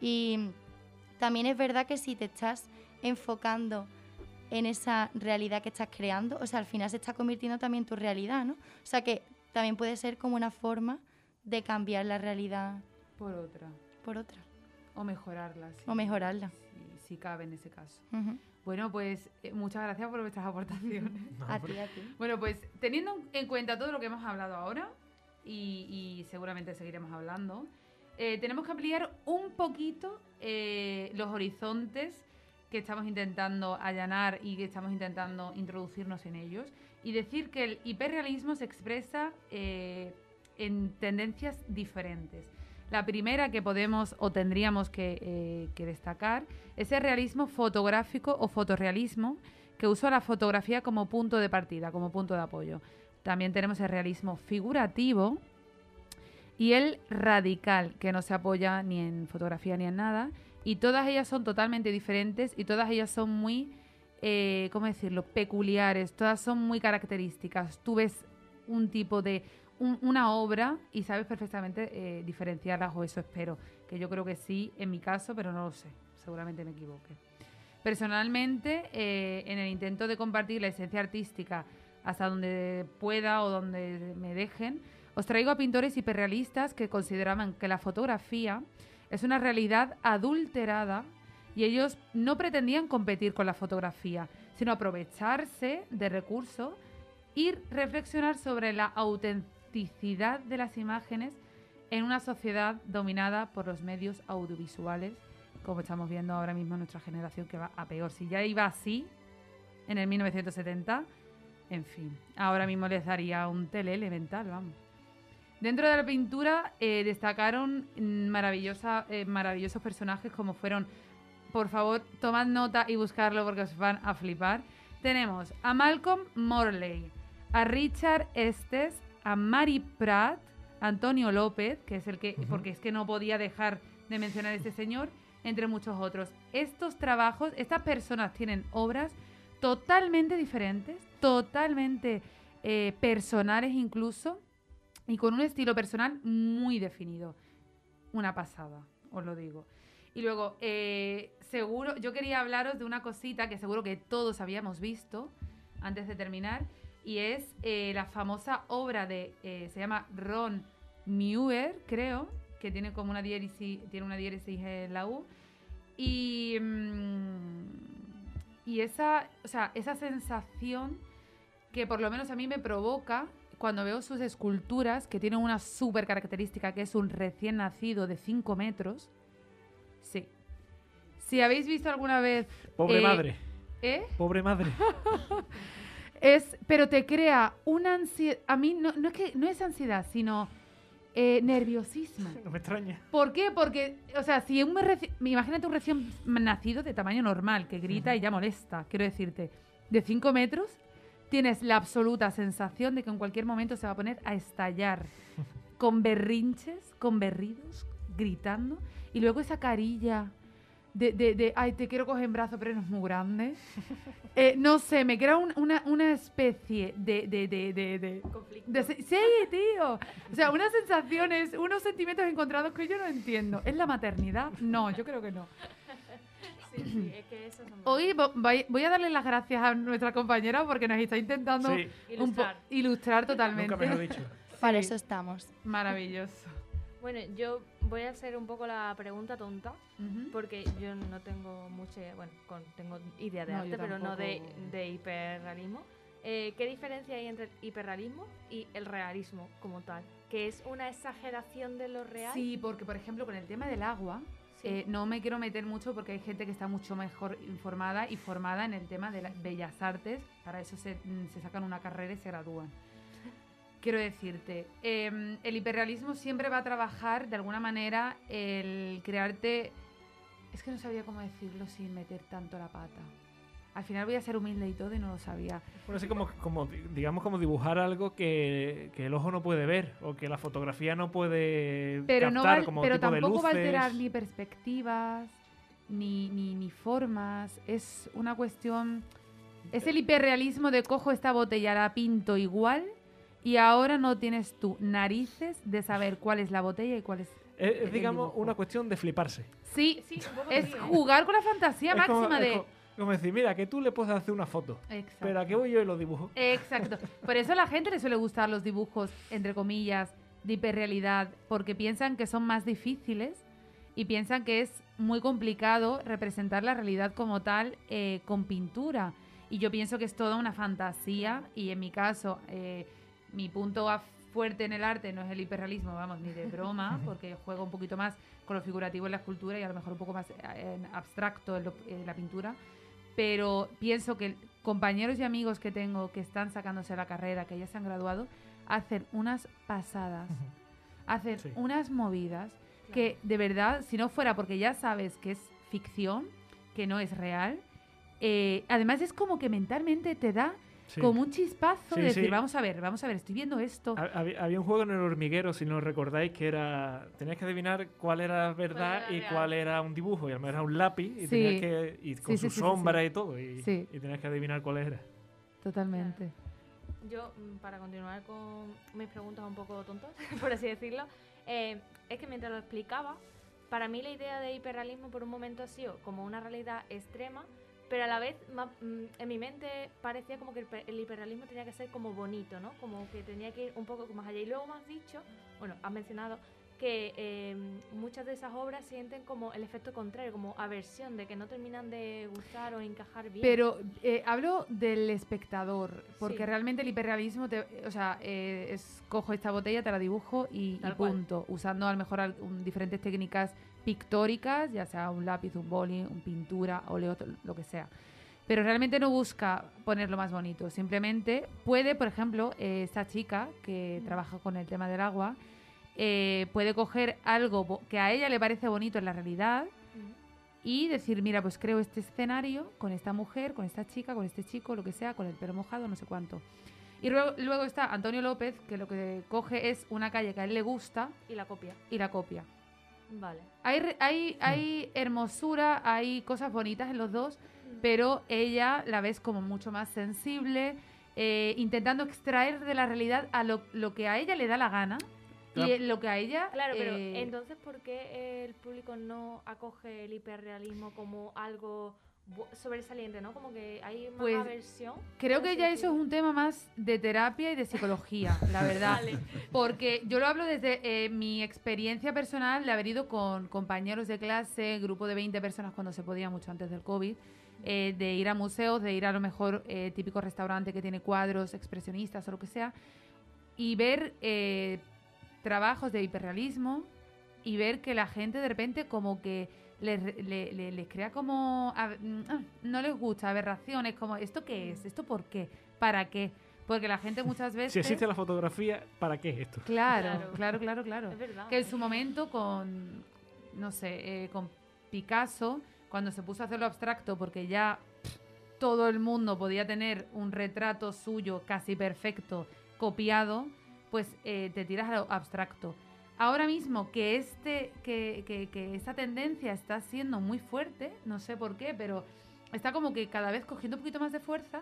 Y también es verdad que si te estás enfocando en esa realidad que estás creando o sea al final se está convirtiendo también tu realidad no o sea que también puede ser como una forma de cambiar la realidad
Por otra.
por otra
O mejorarla.
O mejorarla.
Si, si cabe en ese caso. Bueno, pues eh, muchas gracias por vuestras aportaciones.
No,
a ti a ti
bueno, pues teniendo en cuenta todo lo que hemos hablado ahora, y, y seguramente seguiremos hablando, eh, tenemos que ampliar un poquito eh, los horizontes que estamos intentando allanar y que estamos intentando introducirnos en ellos y decir que el hiperrealismo se expresa eh, en tendencias diferentes. La primera que podemos o tendríamos que, eh, que destacar es el realismo fotográfico o fotorrealismo, que usa la fotografía como punto de partida, como punto de apoyo. También tenemos el realismo figurativo y el radical, que no se apoya ni en fotografía ni en nada. Y todas ellas son totalmente diferentes y todas ellas son muy, eh, ¿cómo decirlo?, peculiares, todas son muy características. Tú ves un tipo de, un- una obra y sabes perfectamente eh, diferenciarlas, o eso espero, que yo creo que sí en mi caso, pero no lo sé, seguramente me equivoque. Personalmente, eh, en el intento de compartir la esencia artística hasta donde pueda o donde me dejen, os traigo a pintores hiperrealistas que consideraban que la fotografía es una realidad adulterada y ellos no pretendían competir con la fotografía, sino aprovecharse de recursos y reflexionar sobre la autenticidad de las imágenes en una sociedad dominada por los medios audiovisuales, como estamos viendo ahora mismo en nuestra generación, que va a peor. Si ya iba así en el 1970, en fin, ahora mismo les daría un tele elemental, vamos. Dentro de la pintura eh, destacaron maravillosa, eh, maravillosos personajes como fueron, por favor, tomad nota y buscarlo porque os van a flipar. Tenemos a Malcolm Morley, a Richard Estes, a Mary Pratt, a Antonio López, que es el que, porque es que no podía dejar de mencionar a este señor, entre muchos otros. Estos trabajos, estas personas tienen obras totalmente diferentes, totalmente eh, personales incluso, y con un estilo personal muy definido. Una pasada, os lo digo. Y luego, eh, seguro, yo quería hablaros de una cosita que seguro que todos habíamos visto antes de terminar, y es eh, la famosa obra de, eh, se llama Ron Muir, creo, que tiene como una diéresis, tiene una diéresis en la U, y, mm, y esa, o sea, esa sensación que por lo menos a mí me provoca cuando veo sus esculturas, que tienen una súper característica, que es un recién nacido de 5 metros. Sí. Si habéis visto alguna vez...
Pobre
eh,
madre.
¿Eh?
Pobre madre.
Es, pero te crea una ansiedad... A mí no, no es que no es ansiedad, sino eh, nerviosismo.
No me extraña.
¿Por qué? Porque, o sea, si un reci- imagínate un recién nacido de tamaño normal que grita y ya molesta, quiero decirte, de 5 metros, tienes la absoluta sensación de que en cualquier momento se va a poner a estallar. con berrinches, con berridos, gritando, y luego esa carilla de, de, de, ay, te quiero coger en brazo, pero no es muy grande. Eh, no sé, me crea un- una, una especie de... de, de, de, de-
Conflicto.
sí, tío. O sea, unas sensaciones, unos sentimientos encontrados que yo no entiendo. ¿Es la maternidad? No, yo creo que no.
Sí, sí, es que eso
Hoy vo- voy voy a darle las gracias a nuestra compañera porque nos está intentando
Sí,
un po-
ilustrar.
ilustrar totalmente.
nunca mejor dicho.
Para eso estamos.
Maravilloso.
Bueno, yo voy a hacer un poco la pregunta tonta, porque yo no tengo mucha, bueno, con- tengo idea de
No,
arte, pero no de, de hiperrealismo. Eh, ¿Qué diferencia hay entre el hiperrealismo y el realismo como tal? ¿Que es una exageración de lo real?
Sí, porque por ejemplo con el tema del agua,
Sí.
eh, no me quiero meter mucho porque hay gente que está mucho mejor informada y formada en el tema de las bellas artes. Para eso se, mm, se sacan una carrera y se gradúan. Quiero decirte, em, el hiperrealismo siempre va a trabajar de alguna manera el crearte... Es que no sabía cómo decirlo sin meter tanto la pata. Al final voy a ser humilde y todo y no lo sabía.
Bueno, así como, como, di- digamos, como dibujar algo que, que el ojo no puede ver o que la fotografía no puede
pero no
captar
va-
como
pero
tipo de
tampoco va a
luces.
alterar ni perspectivas ni, ni, ni formas es una cuestión es el hiperrealismo de cojo esta botella la pinto igual y ahora no tienes tú narices de saber cuál es la botella y cuál es
Es,
el
digamos,
dibujo.
una cuestión de fliparse.
sí,
Sí,
es jugar con la fantasía
Es como-
máxima
es
de
co- como decir, mira, que tú le puedes hacer una foto,
Exacto.
pero aquí voy yo y lo dibujo.
Exacto. Por eso a la gente le suele gustar los dibujos, entre comillas, de hiperrealidad, porque piensan que son más difíciles y piensan que es muy complicado representar la realidad como tal eh, con pintura. Y yo pienso que es toda una fantasía y en mi caso, eh, mi punto fuerte en el arte no es el hiperrealismo, vamos, ni de broma, porque juego un poquito más con lo figurativo en la escultura y a lo mejor un poco más eh, en abstracto en, lo- en la pintura. Pero pienso que compañeros y amigos que tengo que están sacándose la carrera, que ya se han graduado, hacen unas pasadas, hacen
Sí.
unas movidas que de verdad, si no fuera porque ya sabes que es ficción, que no es real, eh, además es como que mentalmente te da
Sí.
como un chispazo
Sí,
de decir,
sí.
vamos a ver, vamos a ver, estoy viendo esto.
Ha- Había, había un juego en el hormiguero, si no recordáis, que era. Tenías que adivinar cuál era verdad
era
y
real.
cuál era un dibujo. Y al menos era un lápiz y
Sí.
tenías que. Y con su sombra
sí.
y todo. Y,
Sí.
y tenías que adivinar cuál era.
Totalmente.
Yo, mm, para continuar con mis preguntas un poco tontas, por así decirlo, eh, es que mientras lo explicaba, para mí la idea de hiperrealismo por un momento ha sido como una realidad extrema, pero a la vez mm, en mi mente parecía como que el hiperrealismo tenía que ser como bonito, ¿no? Como que tenía que ir un poco más allá. Y luego me has dicho, bueno, has mencionado que eh, muchas de esas obras sienten como el efecto contrario, como aversión, de que no terminan de gustar o encajar bien.
Pero eh, hablo del espectador, porque
Sí.
realmente el hiperrealismo, te- o sea, eh, es cojo esta botella, te la dibujo y, y punto, usando a lo mejor al- un- diferentes técnicas pictóricas, ya sea un lápiz, un boli, un pintura, óleo, lo que sea. Pero realmente no busca ponerlo más bonito, simplemente puede, por ejemplo, eh, esta chica que
Mm.
trabaja con el tema del agua, eh, puede coger algo que a ella le parece bonito en la realidad y decir, mira, pues creo este escenario con esta mujer, con esta chica, con este chico, lo que sea, con el pelo mojado, no sé cuánto. Y luego, luego está Antonio López, que lo que coge es una calle que a él le gusta
Y la copia.
y la copia.
Vale.
Hay, hay, hay hermosura, hay cosas bonitas en los dos, pero ella la ves como mucho más sensible, eh, intentando extraer de la realidad a lo, lo que a ella le da la gana
Claro.
eh, lo que a ella...
Claro, pero
eh,
entonces, ¿por qué el público no acoge el hiperrealismo como algo sobresaliente, no? Como que hay más
Pues,
aversión.
Creo que ya eso es un tema más de terapia y de psicología, la verdad.
Vale.
Porque yo lo hablo desde eh, mi experiencia personal de haber ido con compañeros de clase, grupo de 20 personas cuando se podía, mucho antes del COVID, eh, de ir a museos, de ir a lo mejor eh, típico restaurante que tiene cuadros expresionistas o lo que sea, y ver eh, trabajos de hiperrealismo y ver que la gente de repente como que les, le- le- les crea como... a- mm, ah, no les gusta, aberraciones, como ¿esto qué es? ¿Esto por qué? ¿Para qué? Porque la gente muchas veces...
Si existe la fotografía, ¿para qué esto?
Claro,
Claro.
claro, claro, claro.
Es verdad.
Que en su momento con, no sé, eh, con Picasso, cuando se puso a hacerlo abstracto, porque ya todo el mundo podía tener un retrato suyo casi perfecto copiado, pues eh, te tiras a lo abstracto. Ahora mismo que, este, que, que, que esta tendencia está siendo muy fuerte, no sé por qué, pero está como que cada vez cogiendo un poquito más de fuerza,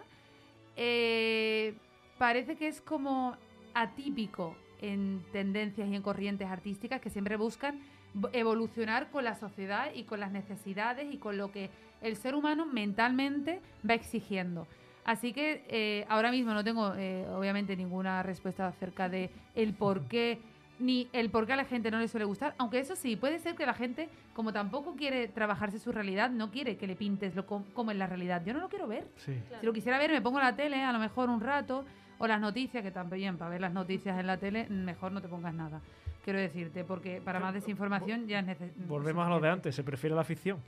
eh, parece que es como atípico en tendencias y en corrientes artísticas que siempre buscan vo- evolucionar con la sociedad y con las necesidades y con lo que el ser humano mentalmente va exigiendo. Así que eh, ahora mismo no tengo, eh, obviamente, ninguna respuesta acerca de el por qué ni el por qué a la gente no le suele gustar. Aunque eso sí, puede ser que la gente, como tampoco quiere trabajarse su realidad, no quiere que le pintes lo com- como en la realidad. Yo no lo quiero ver.
Sí.
Si lo quisiera ver, me pongo la tele, a lo mejor un rato, o las noticias, que también para ver las noticias en la tele, mejor no te pongas nada. Quiero decirte, porque para más desinformación ya es necesario.
Volvemos a lo de antes, se prefiere la ficción.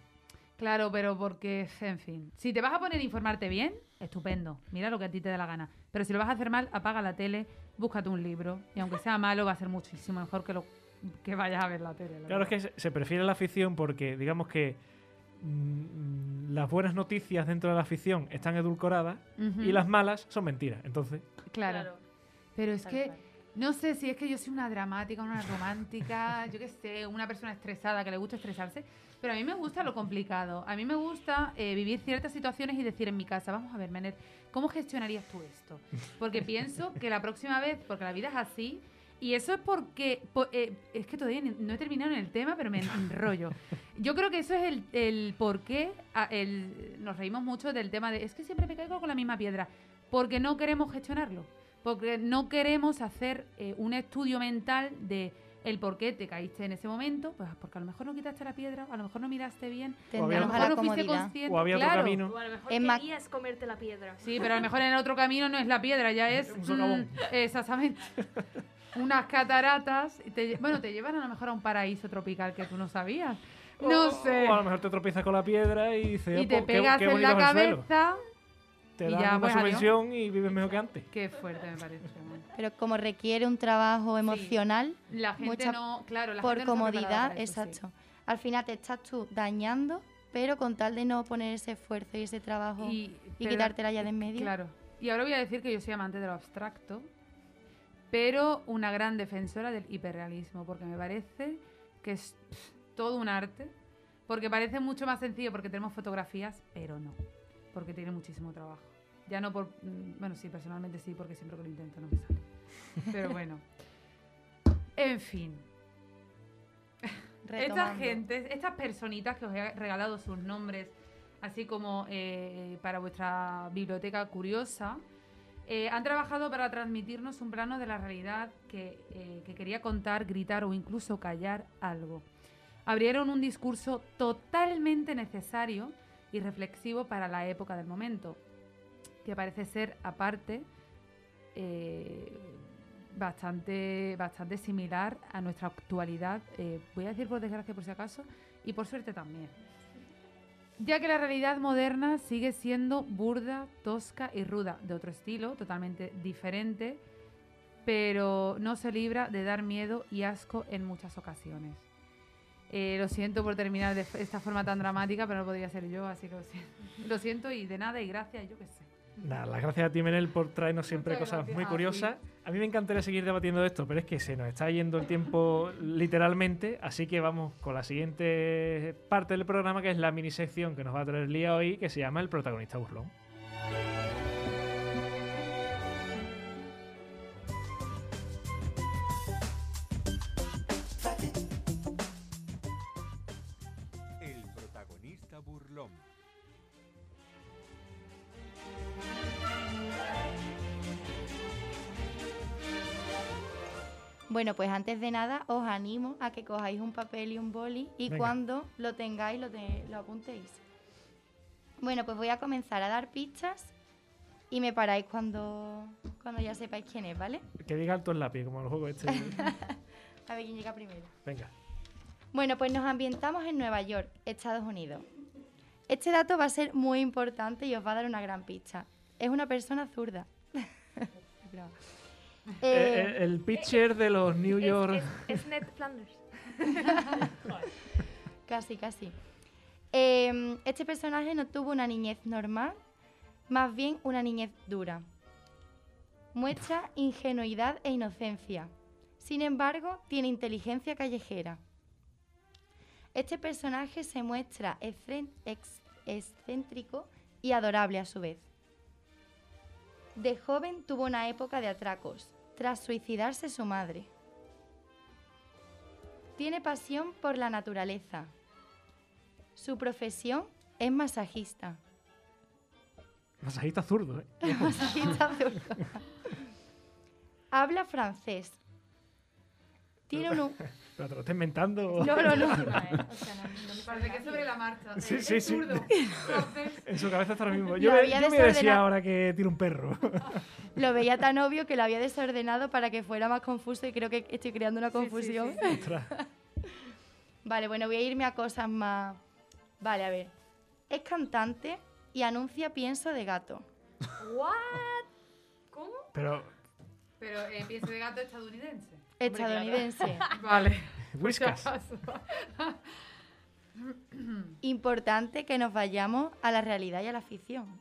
Claro, pero porque, en fin. Si te vas a poner a informarte bien, estupendo. Mira lo que a ti te dé la gana. Pero si lo vas a hacer mal, apaga la tele, búscate un libro. Y aunque sea malo, va a ser muchísimo mejor que lo que vayas a ver la tele. la
Claro, es que se- prefiere la ficción porque, digamos que mm, las buenas noticias dentro de la ficción están edulcoradas y las malas son mentiras. Entonces,
Claro. Pero es
Tal
que
cual.
No sé si es que yo soy una dramática, una romántica, yo qué sé, una persona estresada que le gusta estresarse, pero a mí me gusta lo complicado. A mí me gusta eh, vivir ciertas situaciones y decir en mi casa, vamos a ver, Mener, ¿cómo gestionarías tú esto? Porque pienso que la próxima vez, porque la vida es así, y eso es porque, po- eh, es que todavía no he terminado en el tema, pero me enrollo. Yo creo que eso es el, el por qué el- nos reímos mucho del tema de, es que siempre me caigo con la misma piedra, porque no queremos gestionarlo, porque no queremos hacer eh, un estudio mental de el por qué te caíste en ese momento, pues porque a lo mejor no quitaste la piedra, a lo mejor no miraste bien,
O había-
a lo mejor no fuiste consciente.
o había otro
claro.
camino.
O a lo mejor
Es
querías comerte la piedra.
Sí, pero a lo mejor en el otro camino no es la piedra, ya es.
Un
mm, exactamente. Unas cataratas. y te bueno, te llevan a lo mejor a un paraíso tropical que tú no sabías. No
O-
sé.
O a lo mejor te tropiezas con la piedra y dices,
Y
"Oh,
te
pues, qué-
pegas
qué
en
bonito
la
es el suelo".
cabeza.
Te
y
dan
ya,
una
pues, adiós.
subvención y vives mejor que antes.
Qué fuerte me parece.
Pero como requiere un trabajo emocional,
La gente
Mucha-
no. Claro, la
por
gente no
comodidad,
sí.
exacto. Al final te estás tú dañando, pero con tal de no poner ese esfuerzo y ese trabajo y,
Y,
quitártela ya de en medio.
Claro. Y ahora voy a decir que yo soy amante de lo abstracto, pero una gran defensora del hiperrealismo, porque me parece que es pff, todo un arte, porque parece mucho más sencillo porque tenemos fotografías, pero no, porque tiene muchísimo trabajo. Ya no por... mm, Bueno, sí, personalmente sí, porque siempre que lo intento no me sale. Pero bueno. En fin. Estas gentes, estas personitas que os he regalado sus nombres, así como eh, para vuestra biblioteca curiosa, eh, han trabajado para transmitirnos un plano de la realidad que, eh, que quería contar, gritar o incluso callar algo. Abrieron un discurso totalmente necesario y reflexivo para la época del momento, que parece ser aparte eh, bastante, bastante similar a nuestra actualidad, eh, voy a decir por desgracia por si acaso, y por suerte también. Ya que la realidad moderna sigue siendo burda, tosca y ruda, de otro estilo, totalmente diferente, pero no se libra de dar miedo y asco en muchas ocasiones. Eh, lo siento por terminar de esta forma tan dramática, pero no podría ser yo, así que lo siento. Lo siento y de nada y gracias, yo qué sé.
Nada, las gracias a ti, Menel, por traernos siempre
Muchas
cosas muy curiosas. A mí me encantaría seguir debatiendo esto, pero es que se nos está yendo el tiempo literalmente, así que vamos con la siguiente parte del programa, que es la mini sección que nos va a traer Lía hoy, que se llama El protagonista burlón.
Bueno, pues antes de nada os animo a que cojáis un papel y un boli y
Venga.
cuando lo tengáis lo, te- lo apuntéis. Bueno, pues voy a comenzar a dar pistas y me paráis cuando, cuando ya sepáis quién es, ¿vale?
Que diga alto el lápiz, como el juego este.
A ver quién llega primero.
Venga.
Bueno, pues nos ambientamos en Nueva York, Estados Unidos. Este dato va a ser muy importante y os va a dar una gran pista. Es una persona zurda.
Eh,
Eh,
eh, el pitcher de los New York...
Es, es Ned Flanders.
Casi, casi. Eh, este personaje no tuvo una niñez normal, más bien una niñez dura. muestra ingenuidad e inocencia. Sin embargo, tiene inteligencia callejera. Este personaje se muestra excéntrico y adorable a su vez. De joven tuvo una época de atracos, tras suicidarse su madre. Tiene pasión por la naturaleza. Su profesión es masajista.
Masajista zurdo, ¿eh?
Masajista zurdo. Habla francés. Tiene un...
Pero te lo estás inventando. o-
No, no, no.
No, eh, o sea, no- no me
Parece que es sobre la marcha.
Sí,
Eh,
sí,
es
sí. En su cabeza está lo mismo.
Lo
Yo, yo me decía ahora que tiene un perro.
Lo veía tan obvio que lo había desordenado para que fuera más confuso y creo que estoy creando una
Sí, sí,
confusión.
sí.
Vale, bueno, voy a irme a cosas más... Vale, a ver. Es cantante y anuncia pienso de gato.
¿What? ¿Cómo?
Pero,
Pero eh, pienso de gato estadounidense.
Estadounidense.
Vale.
Whiskas.
Importante que nos vayamos a la realidad y a la ficción.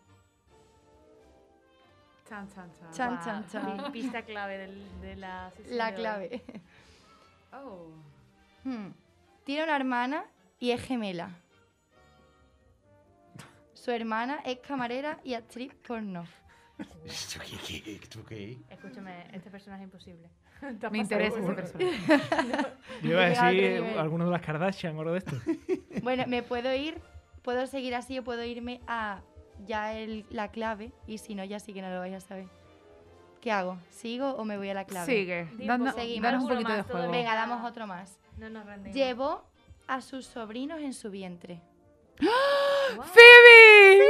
Chan, chan, chan.
Chan, chan, chan.
pi- Pista clave del- de la sesión
La clave.
Oh.
Hmm. Tiene una hermana y es gemela. Su hermana es camarera y actriz porno.
¿Esto qué, esto qué?
Escúchame, este personaje es imposible.
Me interesa ese personaje.
yo iba a decir alguno de las Kardashian o algo de esto.
Bueno, me puedo ir, puedo seguir así o puedo irme a ya el, la clave y si no, ya sí que no lo vais a saber. ¿Qué hago? ¿Sigo o me voy a la clave?
Sigue. Danos, un poquito de
más,
juego.
Venga, damos otro más.
No nos rendimos.
Llevó a sus sobrinos en su vientre.
What?
¡Phoebe!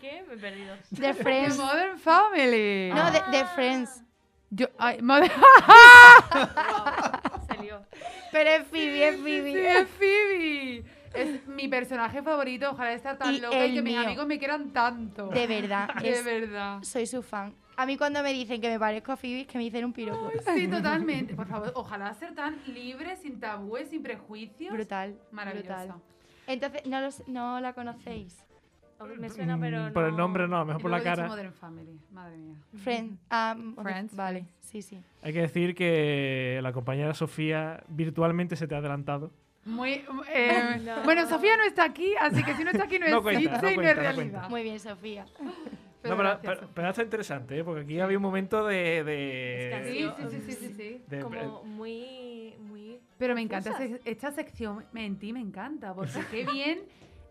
¿Qué? Me he perdido.
The
The
Friends.
Modern Family.
No, de, de Friends.
Yo, ay, Modern...
Se lió.
Pero es Phoebe, es
Sí,
Phoebe.
es Phoebe. Es mi personaje favorito. Ojalá estar tan
Y
loca y
el
que mis
mío.
amigos me quieran tanto.
De verdad.
De
es-
verdad.
soy su fan. A mí cuando me dicen que me parezco a Phoebe es que me dicen un piropo.
Sí, totalmente. Por favor, ojalá ser tan libre, sin tabúes, sin prejuicios.
Brutal.
Maravillosa.
brutal. Entonces, ¿no, los- ¿no la conocéis?
Me suena, pero no.
Por el nombre no, mejor por la cara.
Modern Family. Madre mía.
Friends. Ah, ok,
Friends,
Vale, sí, sí.
Hay que decir que la compañera Sofía virtualmente se te ha adelantado.
Muy, eh,
No.
Bueno, Sofía no está aquí, así que si no está aquí no,
No
es
cuenta, no
y no
cuenta,
es
no
realidad.
cuenta.
Muy bien, Sofía.
Pero
no, pero,
gracias,
pero- pero está interesante, ¿eh? porque aquí había un momento de. de-
Es que
Sí, sí, sí, sí, sí, sí.
de-
Como muy. muy
Pero me encanta esta sección, me- en ti me encanta, porque qué bien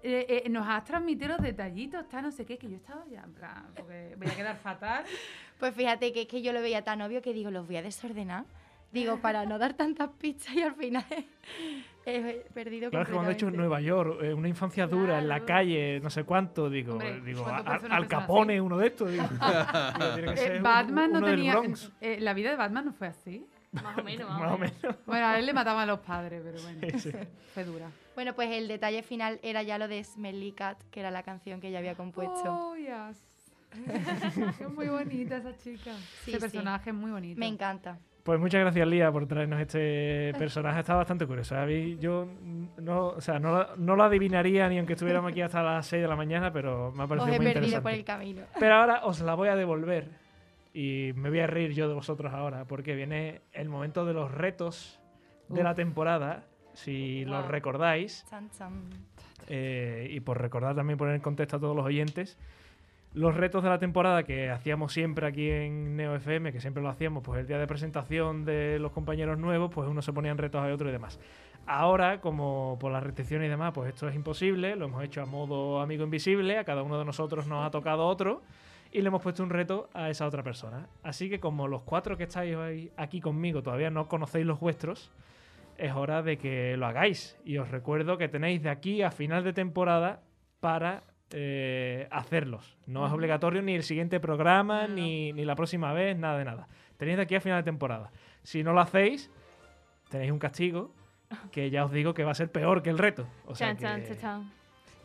eh, eh, nos has transmitido los detallitos, está no sé qué, que yo estaba ya en plan, porque voy a quedar fatal.
Pues fíjate que es que yo lo veía tan obvio que digo, los voy a desordenar. Digo, para no dar tantas pistas y al final he perdido
Claro, es que cuando he hecho en. Nueva York, eh, una infancia dura en la
Claro.
calle, no sé cuánto, digo,
Hombre,
digo
¿cuánto
a- Al Capone,
así?
uno de estos. Digo, Digo,
Eh,
un-
Batman
uno
no
del
tenía.
Bronx,
eh, la vida de Batman no fue así.
Más o menos,
más o menos.
Bueno, a él le mataban a los padres, pero bueno,
Sí, sí.
fue dura.
Bueno, pues el detalle final era ya lo de Smelly Cat, que era la canción que ella había compuesto.
Oh, yes. es muy bonita esa chica.
Sí,
Ese
sí.
personaje es muy bonito.
Me encanta.
Pues muchas gracias, Lía, por traernos este personaje. Está bastante curioso. Yo no, o sea, no, lo- no lo adivinaría ni aunque estuviéramos aquí hasta las 6 de la mañana, pero me ha
Os
parecido
he
muy
perdido
interesante.
por el camino.
Pero ahora os la voy a devolver y me voy a reír yo de vosotros ahora, porque viene el momento de los retos de la temporada, si los
Wow.
recordáis,
Chan, chan.
eh, y por recordar también poner en contexto a todos los oyentes, los retos de la temporada que hacíamos siempre aquí en Neo FM, que siempre lo hacíamos, pues el día de presentación de los compañeros nuevos, pues unos se ponían retos a otro y demás. Ahora, como por las restricciones y demás, pues esto es imposible, lo hemos hecho a modo amigo invisible, a cada uno de nosotros nos ha tocado otro y le hemos puesto un reto a esa otra persona. Así que como los cuatro que estáis hoy aquí conmigo todavía no conocéis los vuestros, es hora de que lo hagáis. Y os recuerdo que tenéis de aquí a final de temporada para eh, hacerlos. No es obligatorio ni el siguiente programa,
No.
Ni, ni la próxima vez, nada de nada. Tenéis de aquí a final de temporada. Si no lo hacéis, tenéis un castigo que ya os digo que va a ser peor que el reto. O sea
Chan, chan,
que-
chan, chan.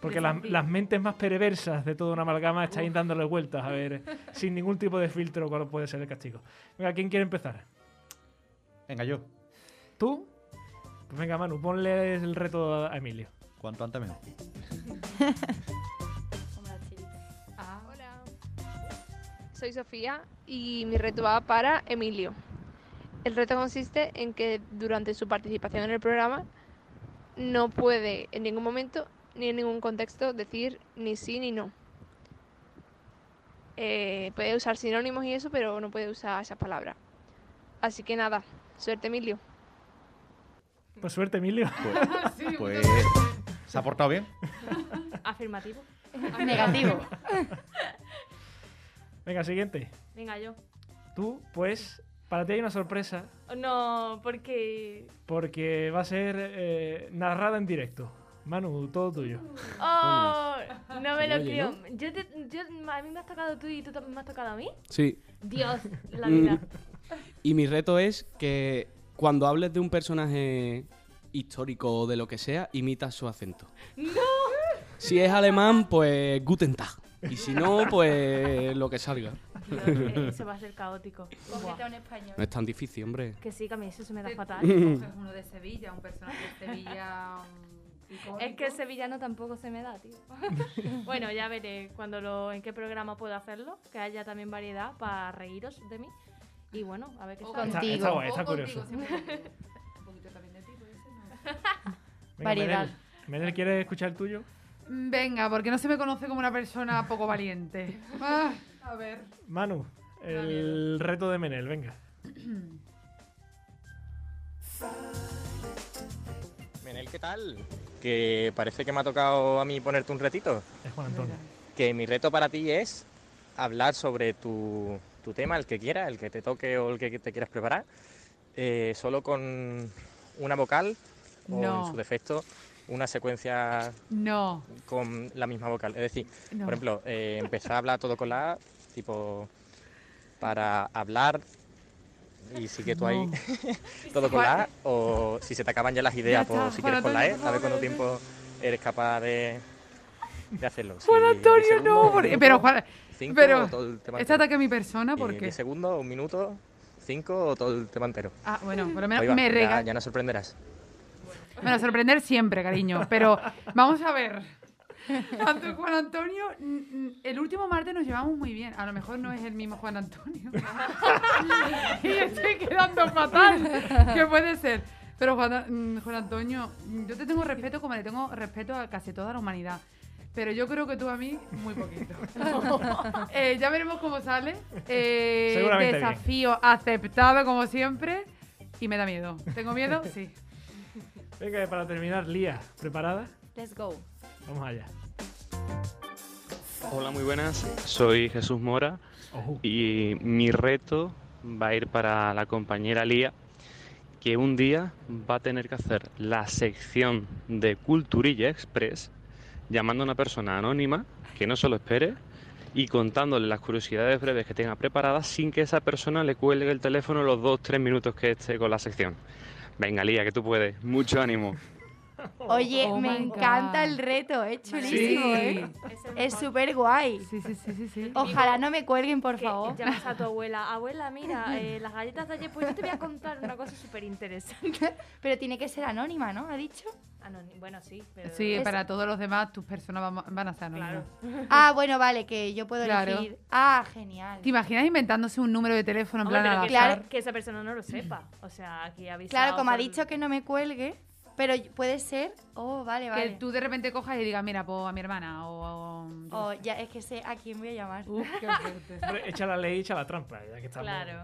porque las, las mentes más perversas de toda una amalgama estáis dándole vueltas a ver sin ningún tipo de filtro cuál puede ser el castigo. Venga, ¿quién quiere empezar?
Venga, yo.
¿Tú? Pues venga, Manu, ponle el reto a Emilio.
Cuanto antes mejor.
Ah,
Hola. soy Sofía y mi reto va para Emilio. El reto consiste en que durante su participación en el programa no puede en ningún momento ni en ningún contexto decir ni sí ni no. Eh, puede usar sinónimos y eso, pero no puede usar esas palabras. Así que nada, suerte Emilio.
Pues suerte, Emilio.
Sí,
Pues se ha portado bien.
Afirmativo.
Negativo.
Venga, siguiente.
Venga, yo.
Tú, pues, para ti hay una sorpresa
No, porque.
porque va a ser eh, narrada en directo. Manu, todo tuyo.
¡Oh! No me lo
Oye,
creo.
¿no?
Yo te- yo- a mí me has tocado tú y tú también me has tocado a mí.
Sí.
Dios, la
Mm.
vida.
Y mi reto es que cuando hables de un personaje histórico o de lo que sea, imitas su acento.
¡No!
Si es alemán, pues Guten Tag. Y si no, pues lo que salga.
Dios, eh, eso va a ser caótico.
Cógete un español.
No es tan difícil, hombre.
Que sí, que a mí eso se me da
Te-
fatal.
coges uno de Sevilla, un personaje de Sevilla. icónico.
Es que el sevillano tampoco se me da, tío. bueno, ya veré cuando lo, en qué programa puedo hacerlo, que haya también variedad para reíros de mí. Y bueno, a ver qué
O.
Está,
Contigo.
está guay, está
O contigo,
curioso.
contigo. Un poquito también de ti, puede ser, ¿no?
Venga,
Variedad.
Menel. Menel, ¿quieres escuchar el tuyo?
Venga, porque no se me conoce como una persona poco valiente. Ah, a ver.
Manu, el reto de Menel, venga.
Menel, ¿qué tal? Que parece que me ha tocado a mí ponerte un retito.
Es Juan Antonio.
Que mi reto para ti es hablar sobre tu, tu tema, el que quieras, el que te toque o el que te quieras preparar, eh, solo con una vocal o
No.
en su defecto una secuencia
No,
con la misma vocal. Es decir,
no.
por ejemplo, eh, empezar a hablar todo con la A, tipo, para hablar y sigue tú ahí todo con la A, o si se te acaban ya las ideas,
Ya está,
pues si quieres con la E, a ver cuánto tiempo eres capaz de, de hacerlo.
Juan Antonio, no. porque- pero, Juan,
cinco,
pero
o todo el tema
este
entero.
ataque a mi persona,
Y
¿por qué?
10 segundos, un minuto, cinco o todo el tema entero.
Ah, bueno, por lo
Ahí
menos
va,
me
ya, ya nos sorprenderás.
A sorprender siempre, cariño. Pero vamos a ver. Tanto Juan Antonio, mm, mm, el último martes nos llevamos muy bien. A lo mejor no es el mismo Juan Antonio. y estoy quedando fatal. ¿Qué puede ser? Pero Juan, mm, Juan Antonio, mm, yo te tengo respeto como le tengo respeto a casi toda la humanidad. Pero yo creo que tú a mí, muy poquito. Eh, ya veremos cómo sale. Eh,
bien.
desafío aceptado como siempre. Y me da miedo. ¿Tengo miedo? Sí.
Venga, para terminar, Lía, ¿preparada?
Let's go.
Vamos allá.
Hola, muy buenas. Soy Jesús Mora y mi reto va a ir para la compañera Lía, que un día va a tener que hacer la sección de Culturilla Express llamando a una persona anónima que no se lo espere y contándole las curiosidades breves que tenga preparadas sin que esa persona le cuelgue el teléfono los dos tres minutos que esté con la sección. Venga, Lía, que tú puedes. Mucho ánimo.
Oye,
Oh
me encanta
God.
el reto, es chulísimo, ¿eh?
Es, el
Es
mejor.
súper guay.
Sí, sí, sí, sí, sí.
Ojalá no me cuelguen, por
Que
favor.
llamas a tu abuela, abuela, mira, eh, las galletas de ayer, pues yo te voy a contar una cosa súper interesante.
Pero tiene que ser anónima, ¿no? ¿Ha dicho?
Ah, ni- bueno, sí, pero...
Sí,
Es-
para todos los demás, tus personas van, a ser
Claro.
anónimas.
Ah, bueno, vale, que yo puedo
Claro.
elegir. Ah, genial.
¿Te imaginas inventándose un número de teléfono en
Hombre,
plan
pero
al
que?
Claro.
que esa persona no lo sepa. O sea, aquí avisado
Claro, como ha dicho que no me cuelgue, pero puede ser. Oh, vale,
Que
vale.
tú de repente cojas y digas, mira, pues a mi hermana o... o-
Oh, ya, es que sé a quién voy a llamar.
Uf, qué fuerte.
Hombre, echa la ley, echa la trampa, ya que estamos.
Claro.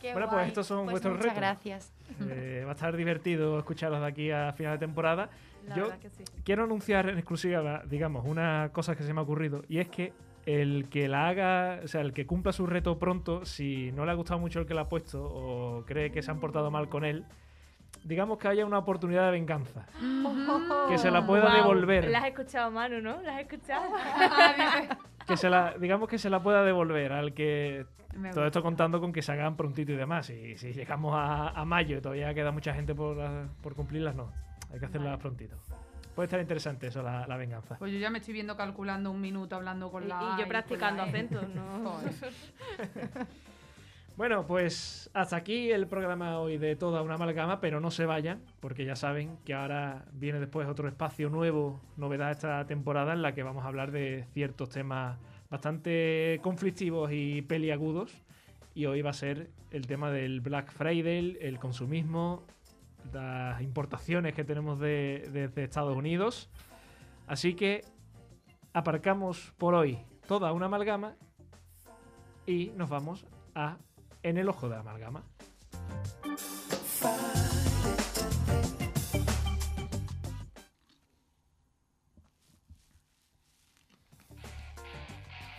Qué
Bueno, pues estos son
Pues
vuestros
muchas
retos.
gracias.
Eh, va a estar divertido escucharlos de aquí a final de temporada.
La
Yo
verdad que sí.
quiero anunciar en exclusiva, digamos, una cosa que se me ha ocurrido y es que el que la haga, o sea, el que cumpla su reto pronto, si no le ha gustado mucho el que la ha puesto o cree que se han portado mal con él, digamos que haya una oportunidad de venganza, que se la pueda
Guau,
devolver,
La has escuchado, Manu, ¿no? ¿La has escuchado?
Que se la, digamos que se la pueda devolver al que todo esto contando con que se hagan prontito y demás. Y si llegamos a, a mayo y todavía queda mucha gente por, por cumplirlas, no. Hay que hacerlas
Vale.
prontito. Puede estar interesante eso, la, la venganza.
Pues yo ya me estoy viendo calculando un minuto hablando con
Y,
la
y yo practicando
E.
acentos, ¿no?
Bueno, pues hasta aquí el programa hoy de toda una amalgama, pero no se vayan, porque ya saben que ahora viene después otro espacio nuevo, novedad esta temporada, en la que vamos a hablar de ciertos temas bastante conflictivos y peliagudos. Y hoy va a ser el tema del Black Friday, el consumismo, las importaciones que tenemos de, desde Estados Unidos. Así que aparcamos por hoy toda una amalgama y nos vamos a en el ojo de la amalgama.